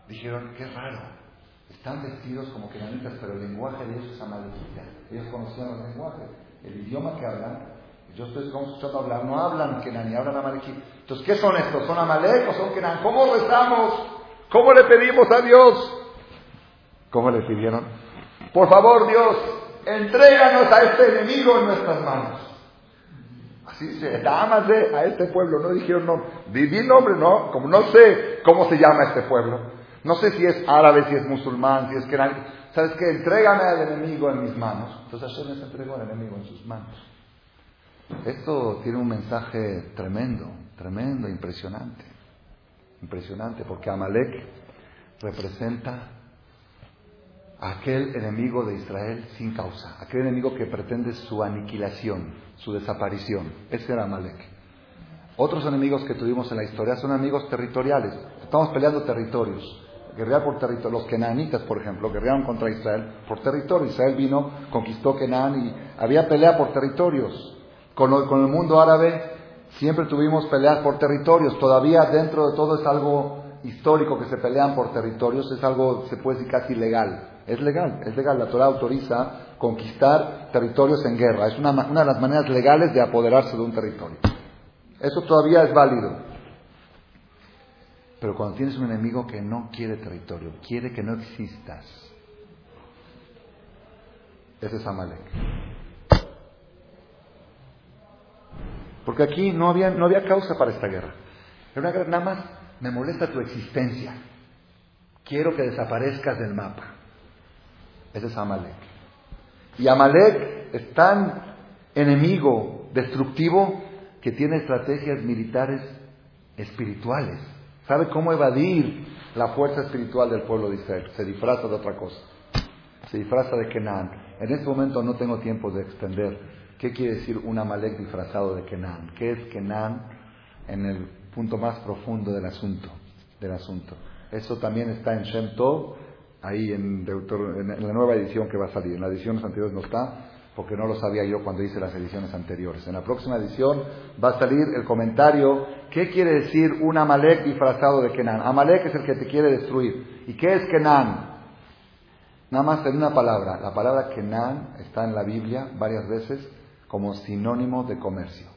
dijeron, qué raro, están vestidos como kenanitas, pero el lenguaje de ellos es amalekita. Ellos conocían los lenguajes, el idioma que hablan, yo estoy escuchando hablar, no hablan kenaní, hablan amalekita. Entonces, ¿qué son estos? ¿Son amalek o son kenan? ¿Cómo rezamos? ¿Cómo le pedimos a Dios? ¿Cómo le pidieron? Por favor, Dios, entréganos a este enemigo en nuestras manos. Así se llama a este pueblo. No dijeron no. Di, nombre, no. Como no sé cómo se llama este pueblo. No sé si es árabe, si es musulmán, si es que... ¿Sabes qué? Entrégame al enemigo en mis manos. Entonces Hashem les entregó al enemigo en sus manos. Esto tiene un mensaje tremendo, tremendo, impresionante. Impresionante, porque Amalek representa aquel enemigo de Israel sin causa, aquel enemigo que pretende su aniquilación, su desaparición. Ese era Amalek. Otros enemigos que tuvimos en la historia son enemigos territoriales. Estamos peleando territorios guerrear por territorio. Los kenanitas, por ejemplo, guerrearon contra Israel por territorio. Israel vino, conquistó Kenan y había pelea por territorios. Con, el mundo árabe siempre tuvimos peleas por territorios. Todavía dentro de todo es algo histórico que se pelean por territorios. Es algo, se puede decir, casi legal. Es legal, es legal. La Torah autoriza conquistar territorios en guerra. Es una, una de las maneras legales de apoderarse de un territorio. Eso todavía es válido. Pero cuando tienes un enemigo que no quiere territorio, quiere que no existas, ese es Amalek. Porque aquí no había, no había causa para esta guerra. Era una guerra, nada más me molesta tu existencia. Quiero que desaparezcas del mapa. Ese es Amalek. Y Amalek es tan enemigo, destructivo, que tiene estrategias militares espirituales. Sabe cómo evadir la fuerza espiritual del pueblo de Israel. Se disfraza de otra cosa. Se disfraza de Kenan. En este momento no tengo tiempo de extender qué quiere decir un Amalek disfrazado de Kenan. ¿Qué es Kenan en el punto más profundo del asunto? Del asunto. Eso también está en Shem Tov, ahí en, la nueva edición que va a salir. En las ediciones anteriores no está porque no lo sabía yo cuando hice las ediciones anteriores. En la próxima edición va a salir el comentario, ¿qué quiere decir un Amalek disfrazado de Kenan? Amalek es el que te quiere destruir. ¿Y qué es Kenan? Nada más en una palabra. La palabra Kenan está en la Biblia varias veces como sinónimo de comercio.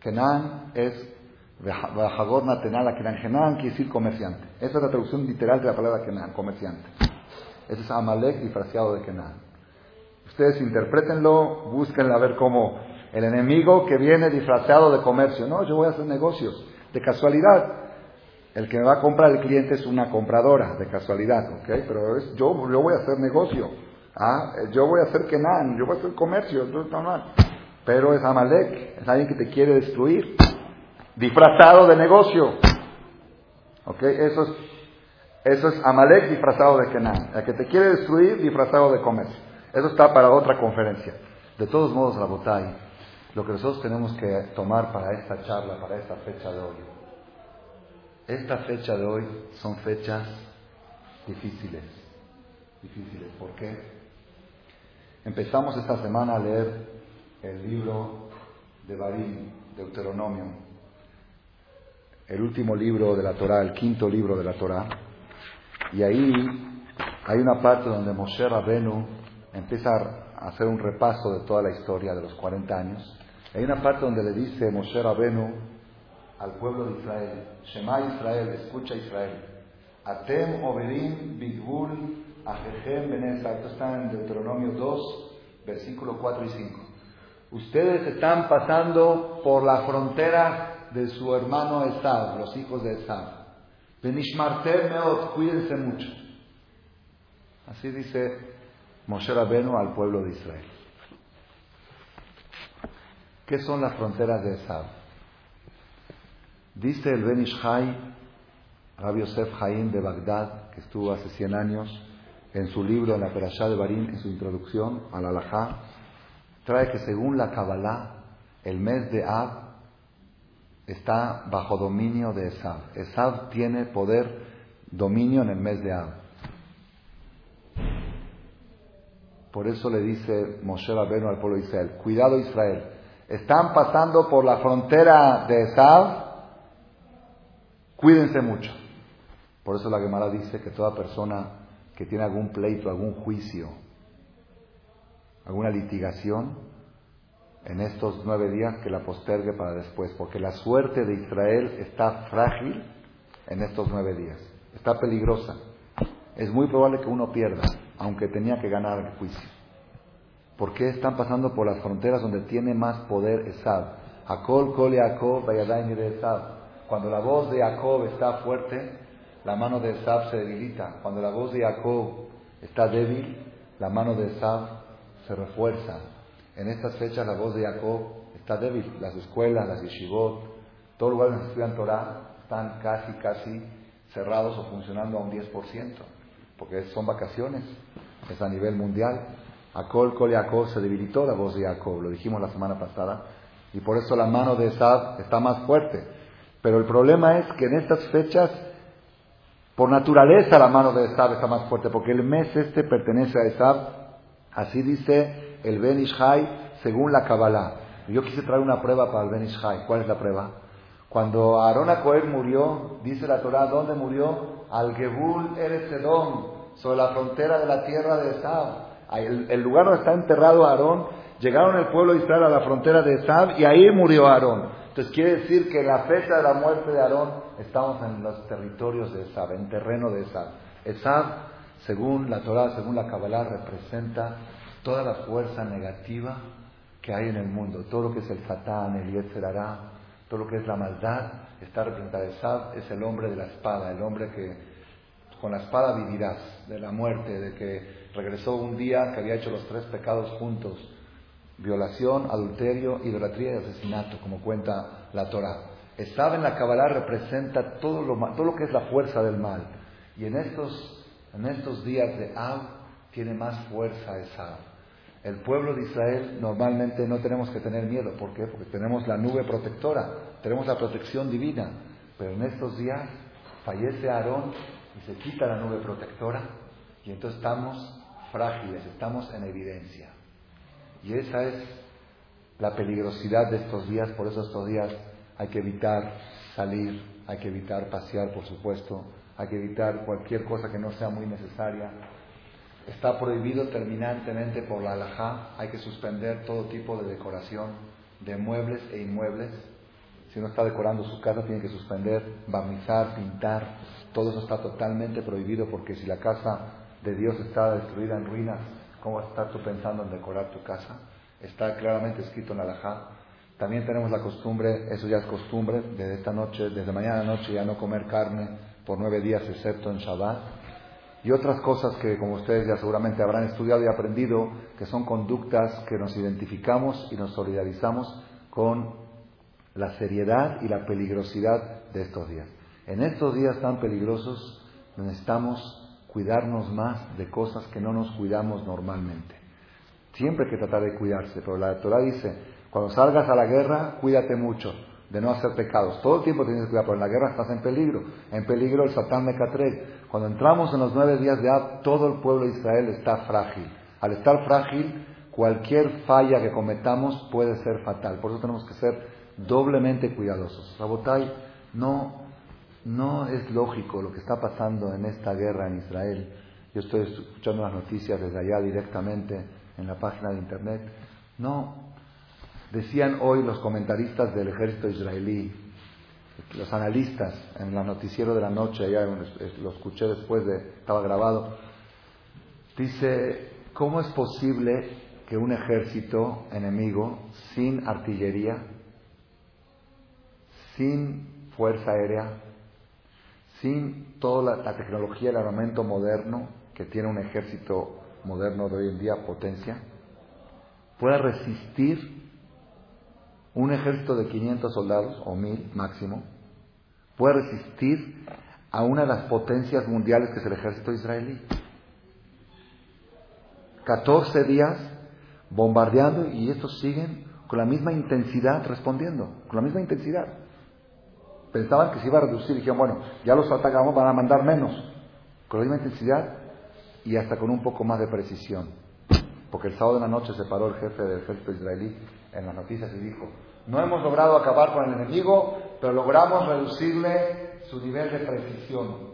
Kenan es. Kenan quiere decir comerciante. Esa es la traducción literal de la palabra Kenan, comerciante. Ese es Amalek disfrazado de Kenan. Ustedes interpretenlo, búsquenlo a ver cómo el enemigo que viene disfrazado de comercio. No, yo voy a hacer negocios. De casualidad, el que me va a comprar el cliente es una compradora, de casualidad, ¿ok? Pero yo, voy a hacer negocio. ¿ah? Yo voy a hacer Kenan, yo voy a hacer comercio. Pero es Amalek, es alguien que te quiere destruir. Disfrazado de negocio. ¿Ok? Eso es eso es Amalek disfrazado de Kenan. El que te quiere destruir disfrazado de comercio. Eso está para otra conferencia. De todos modos, la botay, lo que nosotros tenemos que tomar para esta charla, para esta fecha de hoy. Esta fecha de hoy son fechas difíciles. Difíciles. ¿Por qué? Empezamos esta semana a leer el libro de Barín, Deuteronomio, el último libro de la Torah, el quinto libro de la Torah. Y ahí hay una parte donde Moshe Rabenu empieza a hacer un repaso de toda la historia de los 40 años. Hay una parte donde le dice Moshe Rabenu al pueblo de Israel, Shema Israel, escucha Israel, Atem Obedim Bidgul Ajejem Benesa, esto está en Deuteronomio 2, versículos 4 y 5. Ustedes están pasando por la frontera de su hermano Esab, los hijos de Esab. Benishmartem meot, cuídense mucho. Así dice Moshe Rabenu al pueblo de Israel. ¿Qué son las fronteras de Esab? Dice el Ben Ishai, Rabbi Yosef Haim de Bagdad, que estuvo hace 100 años, en su libro, en la Perashá de Barim, en su introducción al Alajá, trae que según la Kabbalah, el mes de Ab está bajo dominio de Esab. Esab tiene poder, dominio en el mes de Ab. Por eso le dice Moshe Rabbeinu al pueblo de Israel, cuidado Israel, están pasando por la frontera de Esab, cuídense mucho. Por eso la Gemara dice que toda persona que tiene algún pleito, algún juicio, alguna litigación, en estos nueve días que la postergue para después, porque la suerte de Israel está frágil en estos nueve días, está peligrosa. Es muy probable que uno pierda, aunque tenía que ganar el juicio. ¿Por qué están pasando por las fronteras donde tiene más poder Esab? Akol, Kol, Jacob, de Esab. Cuando la voz de Jacob está fuerte, la mano de Esab se debilita. Cuando la voz de Jacob está débil, la mano de Esab se refuerza. En estas fechas la voz de Jacob está débil. Las escuelas, las yeshivot, todos lugares donde estudian Torah están casi, casi cerrados o funcionando a un 10%, porque son vacaciones, es a nivel mundial. Akol, Kol Jacob se debilitó la voz de Jacob, lo dijimos la semana pasada, y por eso la mano de Esab está más fuerte. Pero el problema es que en estas fechas por naturaleza la mano de Esab está más fuerte, porque el mes este pertenece a Esab. Así dice el Ben Ishai según la Kabbalah. Yo quise traer una prueba para el Ben Ishai. ¿Cuál es la prueba? Cuando Aarón Cohen murió, dice la Torah, ¿dónde murió? Al Gebul Eretz sobre la frontera de la tierra de Esab. El, lugar donde está enterrado Aarón, llegaron el pueblo de Israel a la frontera de Esab y ahí murió Aarón. Entonces quiere decir que la fecha de la muerte de Aarón estamos en los territorios de Esab, en terreno de Esab. Esab, según la Torah, según la Kabbalah, representa toda la fuerza negativa que hay en el mundo. Todo lo que es el Satán, el Yetzerará, todo lo que es la maldad, está representada. Esab es el hombre de la espada, el hombre que con la espada vivirás, de la muerte, de que regresó un día que había hecho los tres pecados juntos violación, adulterio, idolatría y asesinato, como cuenta la Torah. Esab en la Kabbalah representa todo lo, todo lo que es la fuerza del mal. Y en estos, en estos días de Ab tiene más fuerza Esab. El pueblo de Israel normalmente no tenemos que tener miedo. ¿Por qué? Porque tenemos la nube protectora, tenemos la protección divina. Pero en estos días fallece Aarón y se quita la nube protectora y entonces estamos frágiles, estamos en evidencia. Y esa es la peligrosidad de estos días, por eso estos días hay que evitar salir, hay que evitar pasear, por supuesto, hay que evitar cualquier cosa que no sea muy necesaria. Está prohibido terminantemente por la alajá, hay que suspender todo tipo de decoración de muebles e inmuebles. Si uno está decorando su casa, tiene que suspender, barnizar, pintar. Todo eso está totalmente prohibido porque si la casa de Dios está destruida en ruinas, ¿Cómo estar tú pensando en decorar tu casa? Está claramente escrito en la Alajá. También tenemos la costumbre, eso ya es costumbre, desde esta noche, desde mañana a noche ya no comer carne por nueve días excepto en Shabbat. Y otras cosas que, como ustedes ya seguramente habrán estudiado y aprendido, que son conductas que nos identificamos y nos solidarizamos con la seriedad y la peligrosidad de estos días. En estos días tan peligrosos necesitamos cuidarnos más de cosas que no nos cuidamos normalmente. Siempre hay que tratar de cuidarse, pero la Torah dice, cuando salgas a la guerra, cuídate mucho de no hacer pecados. Todo el tiempo tienes que cuidar, pero en la guerra estás en peligro. En peligro el Satán Mecatrel. Cuando entramos en los nueve días de Ab, todo el pueblo de Israel está frágil. Al estar frágil, cualquier falla que cometamos puede ser fatal. Por eso tenemos que ser doblemente cuidadosos. Rabotai, no no es lógico lo que está pasando en esta guerra en Israel. Yo estoy escuchando las noticias desde allá directamente en la página de internet. No, decían hoy los comentaristas del ejército israelí, los analistas en el noticiero de la noche, allá lo escuché después de, estaba grabado, dice, ¿cómo es posible que un ejército enemigo sin artillería, sin fuerza aérea, sin toda la, tecnología, el armamento moderno que tiene un ejército moderno de hoy en día, potencia, pueda resistir un ejército de 500 soldados, o 1000 máximo, puede resistir a una de las potencias mundiales que es el ejército israelí. 14 días bombardeando y estos siguen con la misma intensidad respondiendo, con la misma intensidad. Pensaban que se iba a reducir y dijeron, bueno, ya los atacamos, van a mandar menos, con la misma intensidad y hasta con un poco más de precisión. Porque el sábado de la noche se paró el jefe del ejército israelí en las noticias y dijo, no hemos logrado acabar con el enemigo, pero logramos reducirle su nivel de precisión.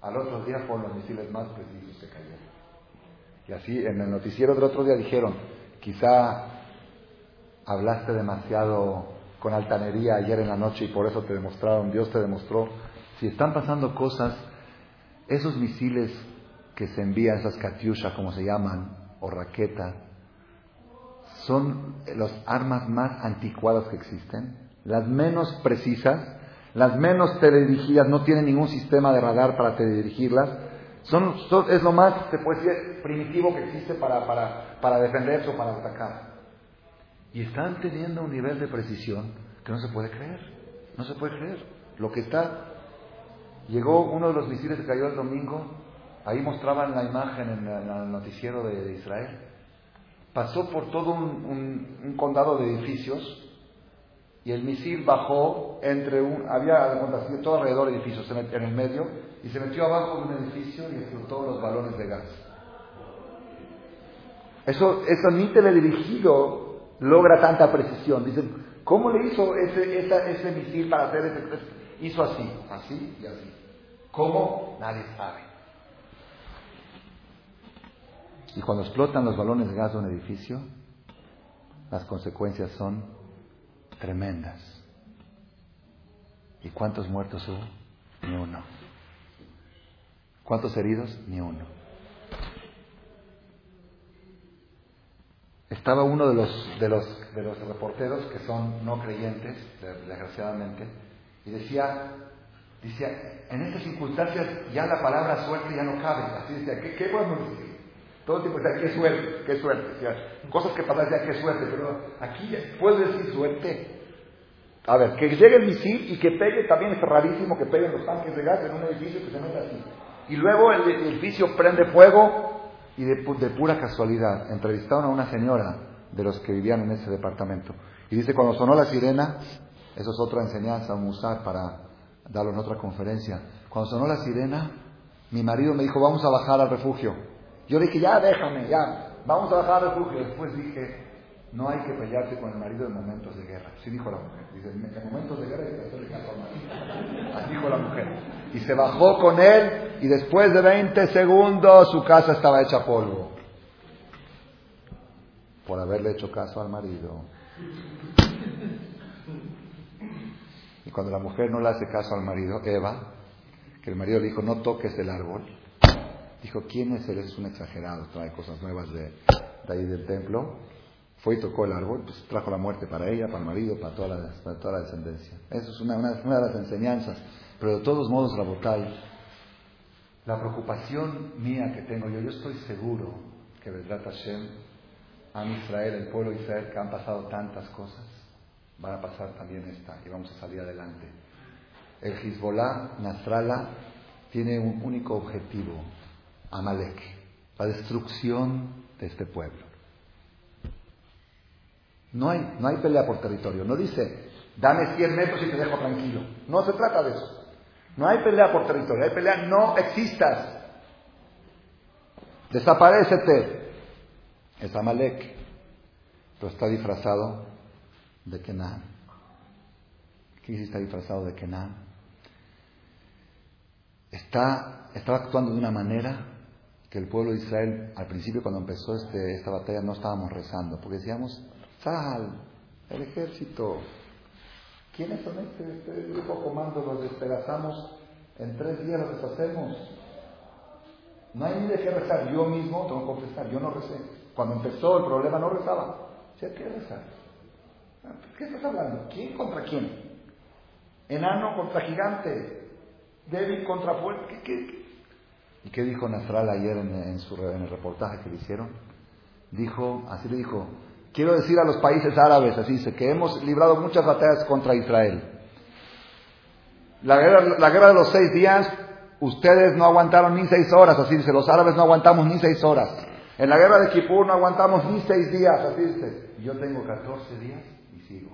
Al otro día fueron los misiles más precisos que cayeron. Y así en el noticiero del otro día dijeron, quizá hablaste demasiado con altanería ayer en la noche y por eso te demostraron, Dios te demostró. Si están pasando cosas, esos misiles que se envían, esas Katyusha como se llaman, o raquetas, son las armas más anticuadas que existen, las menos precisas, las menos teledirigidas, no tienen ningún sistema de radar para teledirigirlas, son, es lo más, se puede decir, primitivo que existe para, para, para defenderse o para atacar. Y están teniendo un nivel de precisión que no se puede creer. No se puede creer. Lo que está. Llegó uno de los misiles que cayó el domingo. Ahí mostraban la imagen en, el noticiero de, Israel. Pasó por todo un, condado de edificios y el misil bajó entre un. Había todo alrededor de edificios en el medio y se metió abajo de un edificio y explotó los balones de gas. Eso, eso ni teledirigido logra tanta precisión. Dicen, ¿cómo le hizo ese, ese misil para hacer ese? Hizo así, así y así. ¿Cómo? Nadie sabe. Y cuando explotan los balones de gas de un edificio, las consecuencias son tremendas. ¿Y cuántos muertos hubo? Ni uno. ¿Cuántos heridos? Ni uno. Estaba uno de los, de los, de los reporteros que son no creyentes, desgraciadamente, y decía, decía, en estas circunstancias ya la palabra suerte ya no cabe. Así decía, ¿qué, qué podemos decir? Todo tiempo decía, qué suerte, qué suerte. Cosas que pasan decía, qué suerte, pero aquí puedes decir suerte. A ver, que llegue el misil y que pegue, también es rarísimo que peguen los tanques de gas en un edificio que se meta así. Y luego el, edificio prende fuego y de, pura casualidad entrevistaron a una señora de los que vivían en ese departamento. Y dice, cuando sonó la sirena, eso es otra enseñanza, un usar para darlo en otra conferencia. Cuando sonó la sirena, mi marido me dijo, vamos a bajar al refugio. Yo dije, ya déjame, ya, vamos a bajar al refugio. Después dije, no hay que pelearse con el marido en momentos de guerra. Así dijo la mujer. Dice, en momentos de guerra hay que hacerle caso al marido. Así dijo la mujer. Y se bajó con él y después de 20 segundos su casa estaba hecha polvo. Por haberle hecho caso al marido. Y cuando la mujer no le hace caso al marido, Eva, que el marido le dijo, no toques el árbol, dijo, ¿quién es él? Es un exagerado, trae cosas nuevas de, de ahí del templo. Fue y tocó el árbol, pues trajo la muerte para ella, para el marido, para toda la, para toda la descendencia. Eso es una, una, de las enseñanzas. Pero de todos modos, Rabotai, la preocupación mía que tengo yo, yo estoy seguro que Vedrat Hashem, a Israel, el pueblo Israel, que han pasado tantas cosas, van a pasar también esta y vamos a salir adelante. El Hezbollah, Nasrallah, tiene un único objetivo, Amalek, la destrucción de este pueblo. No hay, no hay pelea por territorio. No dice, dame 100 metros y te dejo tranquilo. No se trata de eso. No hay pelea por territorio. Hay pelea, no existas. Desaparecete. Es Amalek. Pero está disfrazado de Kenan. ¿Qué está disfrazado de Kenan? Está, actuando de una manera que el pueblo de Israel, al principio cuando empezó este, esta batalla, no estábamos rezando, porque decíamos, Sal, el ejército. ¿Quiénes son este, este grupo comando? Los despedazamos, en tres días los deshacemos. No hay ni de qué rezar. Yo mismo tengo que confesar, yo no recé. Cuando empezó el problema no rezaba. ¿qué rezar? ¿Qué estás hablando? ¿Quién contra quién? Enano contra gigante. Débil contra fuerte. ¿Qué, y qué dijo Nasral ayer en, su, en el reportaje que le hicieron? Dijo, así le dijo, quiero decir a los países árabes, así dice, que hemos librado muchas batallas contra Israel. La guerra, de los seis días, ustedes no aguantaron ni seis horas, así dice, los árabes no aguantamos ni seis horas. En la guerra de Kippur no aguantamos ni seis días, así dice. Yo tengo 14 días y sigo.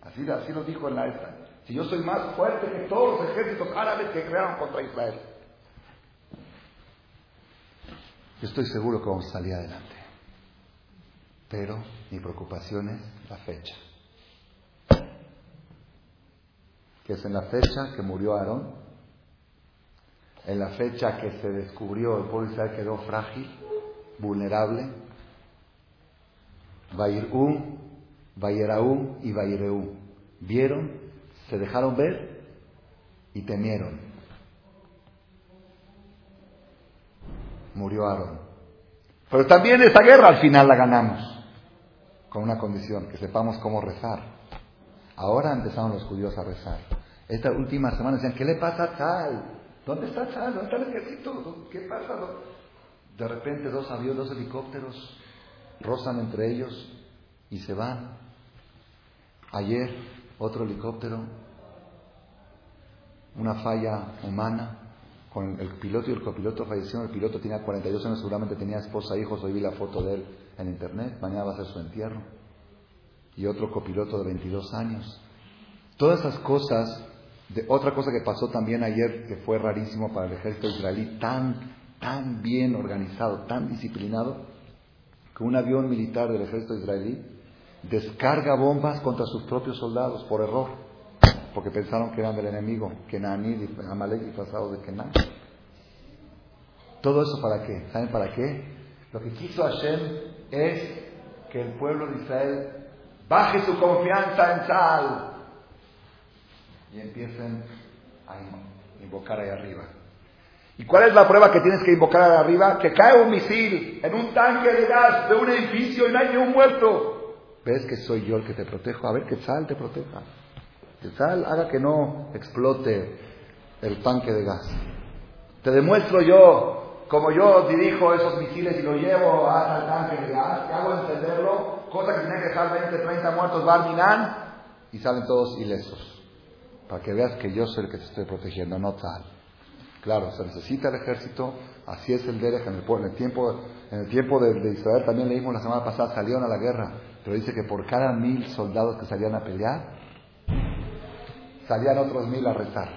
Así, así lo dijo en la esta. Si yo soy más fuerte que todos los ejércitos árabes que crearon contra Israel. Yo estoy seguro que vamos a salir adelante. Pero mi preocupación es la fecha. Que es en la fecha que murió Aarón, en la fecha que se descubrió el pueblo Israel quedó frágil, vulnerable. Vairú, Vayeraú y Vaireú. Vieron, se dejaron ver y temieron. Murió Aarón. Pero también esa guerra al final la ganamos. Con una condición, que sepamos cómo rezar. Ahora empezaron los judíos a rezar. Esta última semana decían, ¿qué le pasa a tal? ¿Dónde está tal? ¿Dónde está el ejército? ¿Qué pasa? De repente dos aviones, dos helicópteros rozan entre ellos y se van. Ayer otro helicóptero, una falla humana, con el piloto y el copiloto fallecieron. El piloto tenía 42 años, seguramente tenía esposa, hijos. Hoy vi la foto de él en internet. Mañana va a ser su entierro. Y otro copiloto de 22 años. Todas esas cosas. De, otra cosa que pasó también ayer, que fue rarísimo para el ejército israelí, tan, tan bien organizado, tan disciplinado, que un avión militar del ejército israelí descarga bombas contra sus propios soldados por error, porque pensaron que eran del enemigo, Kenaní, Amalek disfrazados de Kenan. ¿Todo eso para qué? ¿Saben para qué? Lo que quiso Hashem es que el pueblo de Israel baje su confianza en Sal y empiecen a invocar ahí arriba. ¿Y cuál es la prueba que tienes que invocar ahí arriba? Que cae un misil en un tanque de gas de un edificio y no hay un muerto. ¿Ves que soy yo el que te protejo? A ver, que Sal te proteja. Que Sal haga que no explote el tanque de gas. Te demuestro yo, como yo dirijo esos misiles y lo llevo al tanque de gas, que hago encenderlo, cosa que tenía que dejar 20, 30 muertos Barminan, y salen todos ilesos. Para que veas que yo soy el que te estoy protegiendo, no Sal. Claro, se necesita el ejército, así es el Derech en el, en el tiempo, en el tiempo de, de Israel, también leímos la semana pasada, salieron a la guerra, pero dice que por cada mil soldados que salían a pelear, salían otros mil a rezar.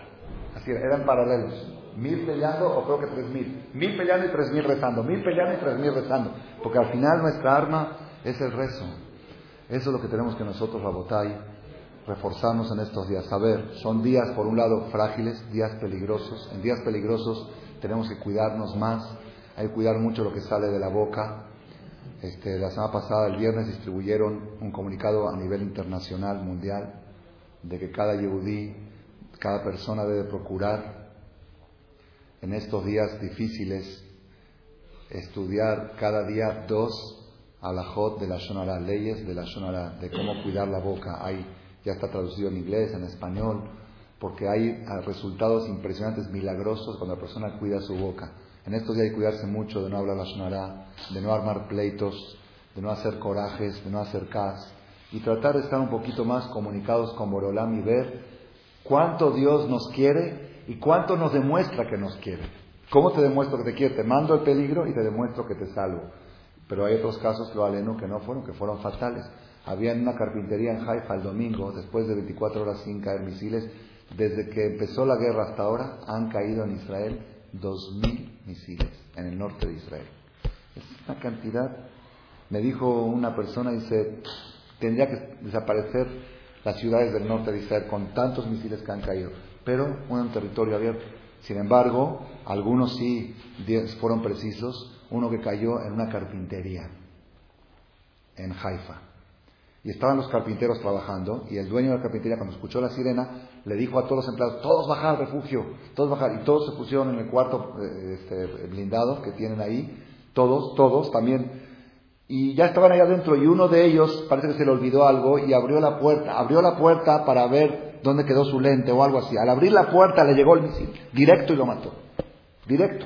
Así eran paralelos. Mil peleando o creo que tres mil. Mil peleando y tres mil rezando. Mil peleando y tres mil rezando. Porque al final nuestra arma es el rezo. Eso es lo que tenemos que nosotros, Rabotai, reforzarnos en estos días. A ver, son días por un lado frágiles, días peligrosos. En días peligrosos tenemos que cuidarnos más. Hay que cuidar mucho lo que sale de la boca. Este, la semana pasada, el viernes, distribuyeron un comunicado a nivel internacional, mundial, de que cada yehudí, cada persona debe procurar en estos días difíciles estudiar cada día dos alajot de la Shonara, leyes de la Shonara, de cómo cuidar la boca. Hay, ya está traducido en inglés, en español, porque hay resultados impresionantes, milagrosos cuando la persona cuida su boca. En estos días hay que cuidarse mucho de no hablar la Shonara, de no armar pleitos, de no hacer corajes, de no hacer cas, y tratar de estar un poquito más comunicados con Borolam y ver cuánto Dios nos quiere y cuánto nos demuestra que nos quiere. ¿Cómo te demuestro que te quiere? Te mando el peligro y te demuestro que te salvo. Pero hay otros casos, lo aleno, que no fueron, que fueron fatales. Había en una carpintería en Haifa el domingo, después de 24 horas sin caer misiles, desde que empezó la guerra hasta ahora, han caído en Israel 2.000 misiles en el norte de Israel. Es una cantidad. Me dijo una persona, dice, tendría que desaparecer las ciudades del norte de Israel con tantos misiles que han caído, pero un territorio abierto. Sin embargo, algunos sí fueron precisos. Uno que cayó en una carpintería en Haifa. Y estaban los carpinteros trabajando y el dueño de la carpintería cuando escuchó la sirena le dijo a todos los empleados, todos bajar al refugio, todos bajar. Y todos se pusieron en el cuarto eh, este, blindado que tienen ahí, todos, todos también. Y ya estaban ahí adentro y uno de ellos parece que se le olvidó algo y abrió la puerta, abrió la puerta para ver dónde quedó su lente o algo así. Al abrir la puerta le llegó el misil, directo y lo mató. Directo.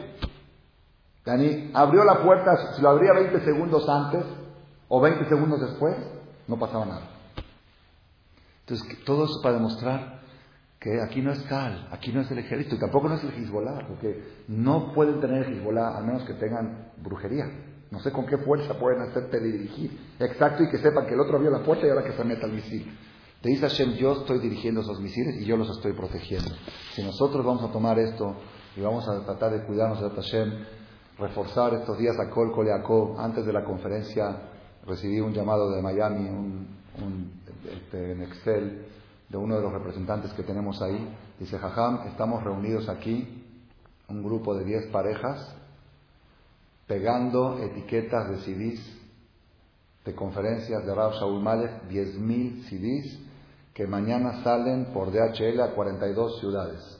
Dani abrió la puerta, si lo abría 20 segundos antes, O 20 segundos después, no pasaba nada. Entonces, todo eso para demostrar que aquí no es tal, aquí no es el ejército y tampoco no es el Hezbollah, porque no pueden tener el a menos que tengan brujería. No sé con qué fuerza pueden hacerte dirigir. Exacto, y que sepan que el otro abrió la puerta y ahora que se meta el misil. Te dice Hashem, yo estoy dirigiendo esos misiles y yo los estoy protegiendo. Si nosotros vamos a tomar esto y vamos a tratar de cuidarnos de Hashem, reforzar estos días a Kol antes de la conferencia recibí un llamado de Miami, un, este, en Excel, de uno de los representantes que tenemos ahí. Dice, Jajam, estamos reunidos aquí, un grupo de 10 parejas, pegando etiquetas de CDs, de conferencias de Rav Shaul Malek, 10.000 CDs, que mañana salen por DHL a 42 ciudades.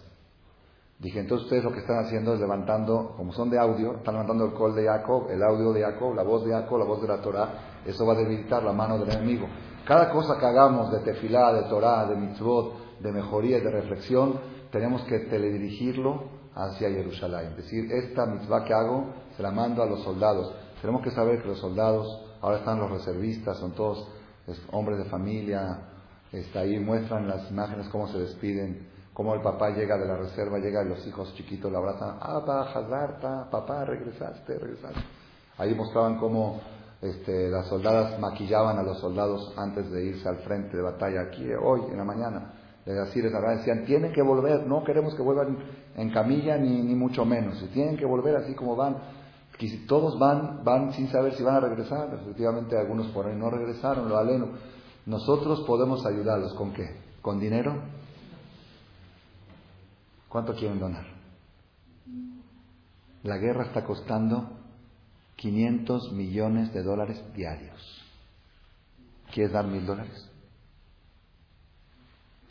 Dije, entonces ustedes lo que están haciendo es levantando, como son de audio, están levantando el call de Jacob, el audio de Jacob, la voz de Jacob, la voz de la Torah, eso va a debilitar la mano del enemigo. Cada cosa que hagamos de tefilá, de Torah, de mitzvot, de mejoría, de reflexión, tenemos que teledirigirlo hacia Jerusalén. Es decir, esta mitzvah que hago se la mando a los soldados. Tenemos que saber que los soldados, ahora están los reservistas, son todos hombres de familia, está ahí, muestran las imágenes, cómo se despiden como el papá llega de la reserva, llega y los hijos chiquitos la abrazan, ah, Hazarta, papá, regresaste, regresaste. Ahí mostraban cómo este, las soldadas maquillaban a los soldados antes de irse al frente de batalla, aquí hoy, en la mañana. Les decían, tienen que volver, no queremos que vuelvan en camilla ni, ni mucho menos, si tienen que volver así como van. Que si todos van, van sin saber si van a regresar, efectivamente algunos por ahí no regresaron, lo aleno. Nosotros podemos ayudarlos, ¿con qué? ¿Con dinero? ¿Cuánto quieren donar? La guerra está costando 500 millones de dólares diarios. ¿Quieres dar mil dólares?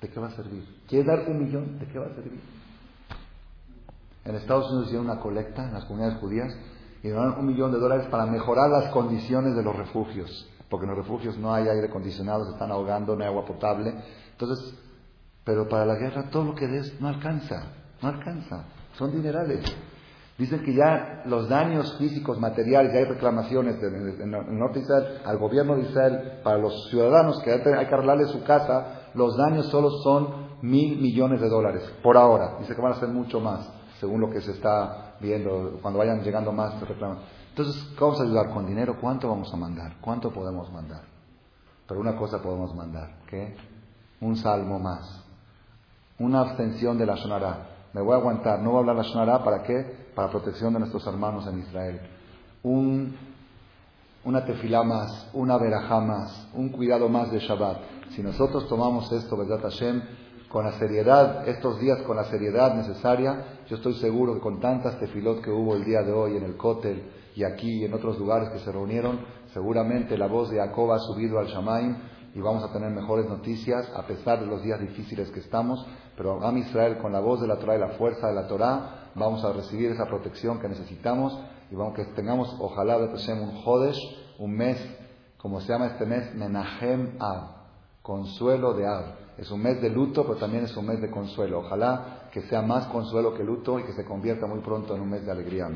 ¿De qué va a servir? ¿Quieres dar un millón? ¿De qué va a servir? En Estados Unidos hicieron una colecta en las comunidades judías y donaron un millón de dólares para mejorar las condiciones de los refugios. Porque en los refugios no hay aire acondicionado, se están ahogando, no hay agua potable. Entonces, pero para la guerra todo lo que des no alcanza, no alcanza, son dinerales. Dicen que ya los daños físicos, materiales, ya hay reclamaciones en el norte de Israel, al gobierno de Israel, para los ciudadanos que hay que arreglarle su casa, los daños solo son mil millones de dólares, por ahora. Dice que van a ser mucho más, según lo que se está viendo, cuando vayan llegando más se reclaman. Entonces, vamos a ayudar con dinero? ¿Cuánto vamos a mandar? ¿Cuánto podemos mandar? Pero una cosa podemos mandar, ¿qué? Un salmo más una abstención de la Shonara. Me voy a aguantar, no voy a hablar la Shonara, ¿para qué? Para protección de nuestros hermanos en Israel. Un, una tefilá más, una verajá más, un cuidado más de Shabbat. Si nosotros tomamos esto, ¿verdad Hashem? Con la seriedad, estos días con la seriedad necesaria, yo estoy seguro que con tantas tefilot que hubo el día de hoy en el Kotel y aquí y en otros lugares que se reunieron, seguramente la voz de Jacob ha subido al Shamaim y vamos a tener mejores noticias a pesar de los días difíciles que estamos. Pero Am Israel, con la voz de la Torah y la fuerza de la Torah, vamos a recibir esa protección que necesitamos y vamos que tengamos, ojalá, un Jodesh, un mes, como se llama este mes, Menahem Ab, consuelo de Ab. Es un mes de luto, pero también es un mes de consuelo. Ojalá que sea más consuelo que luto y que se convierta muy pronto en un mes de alegría.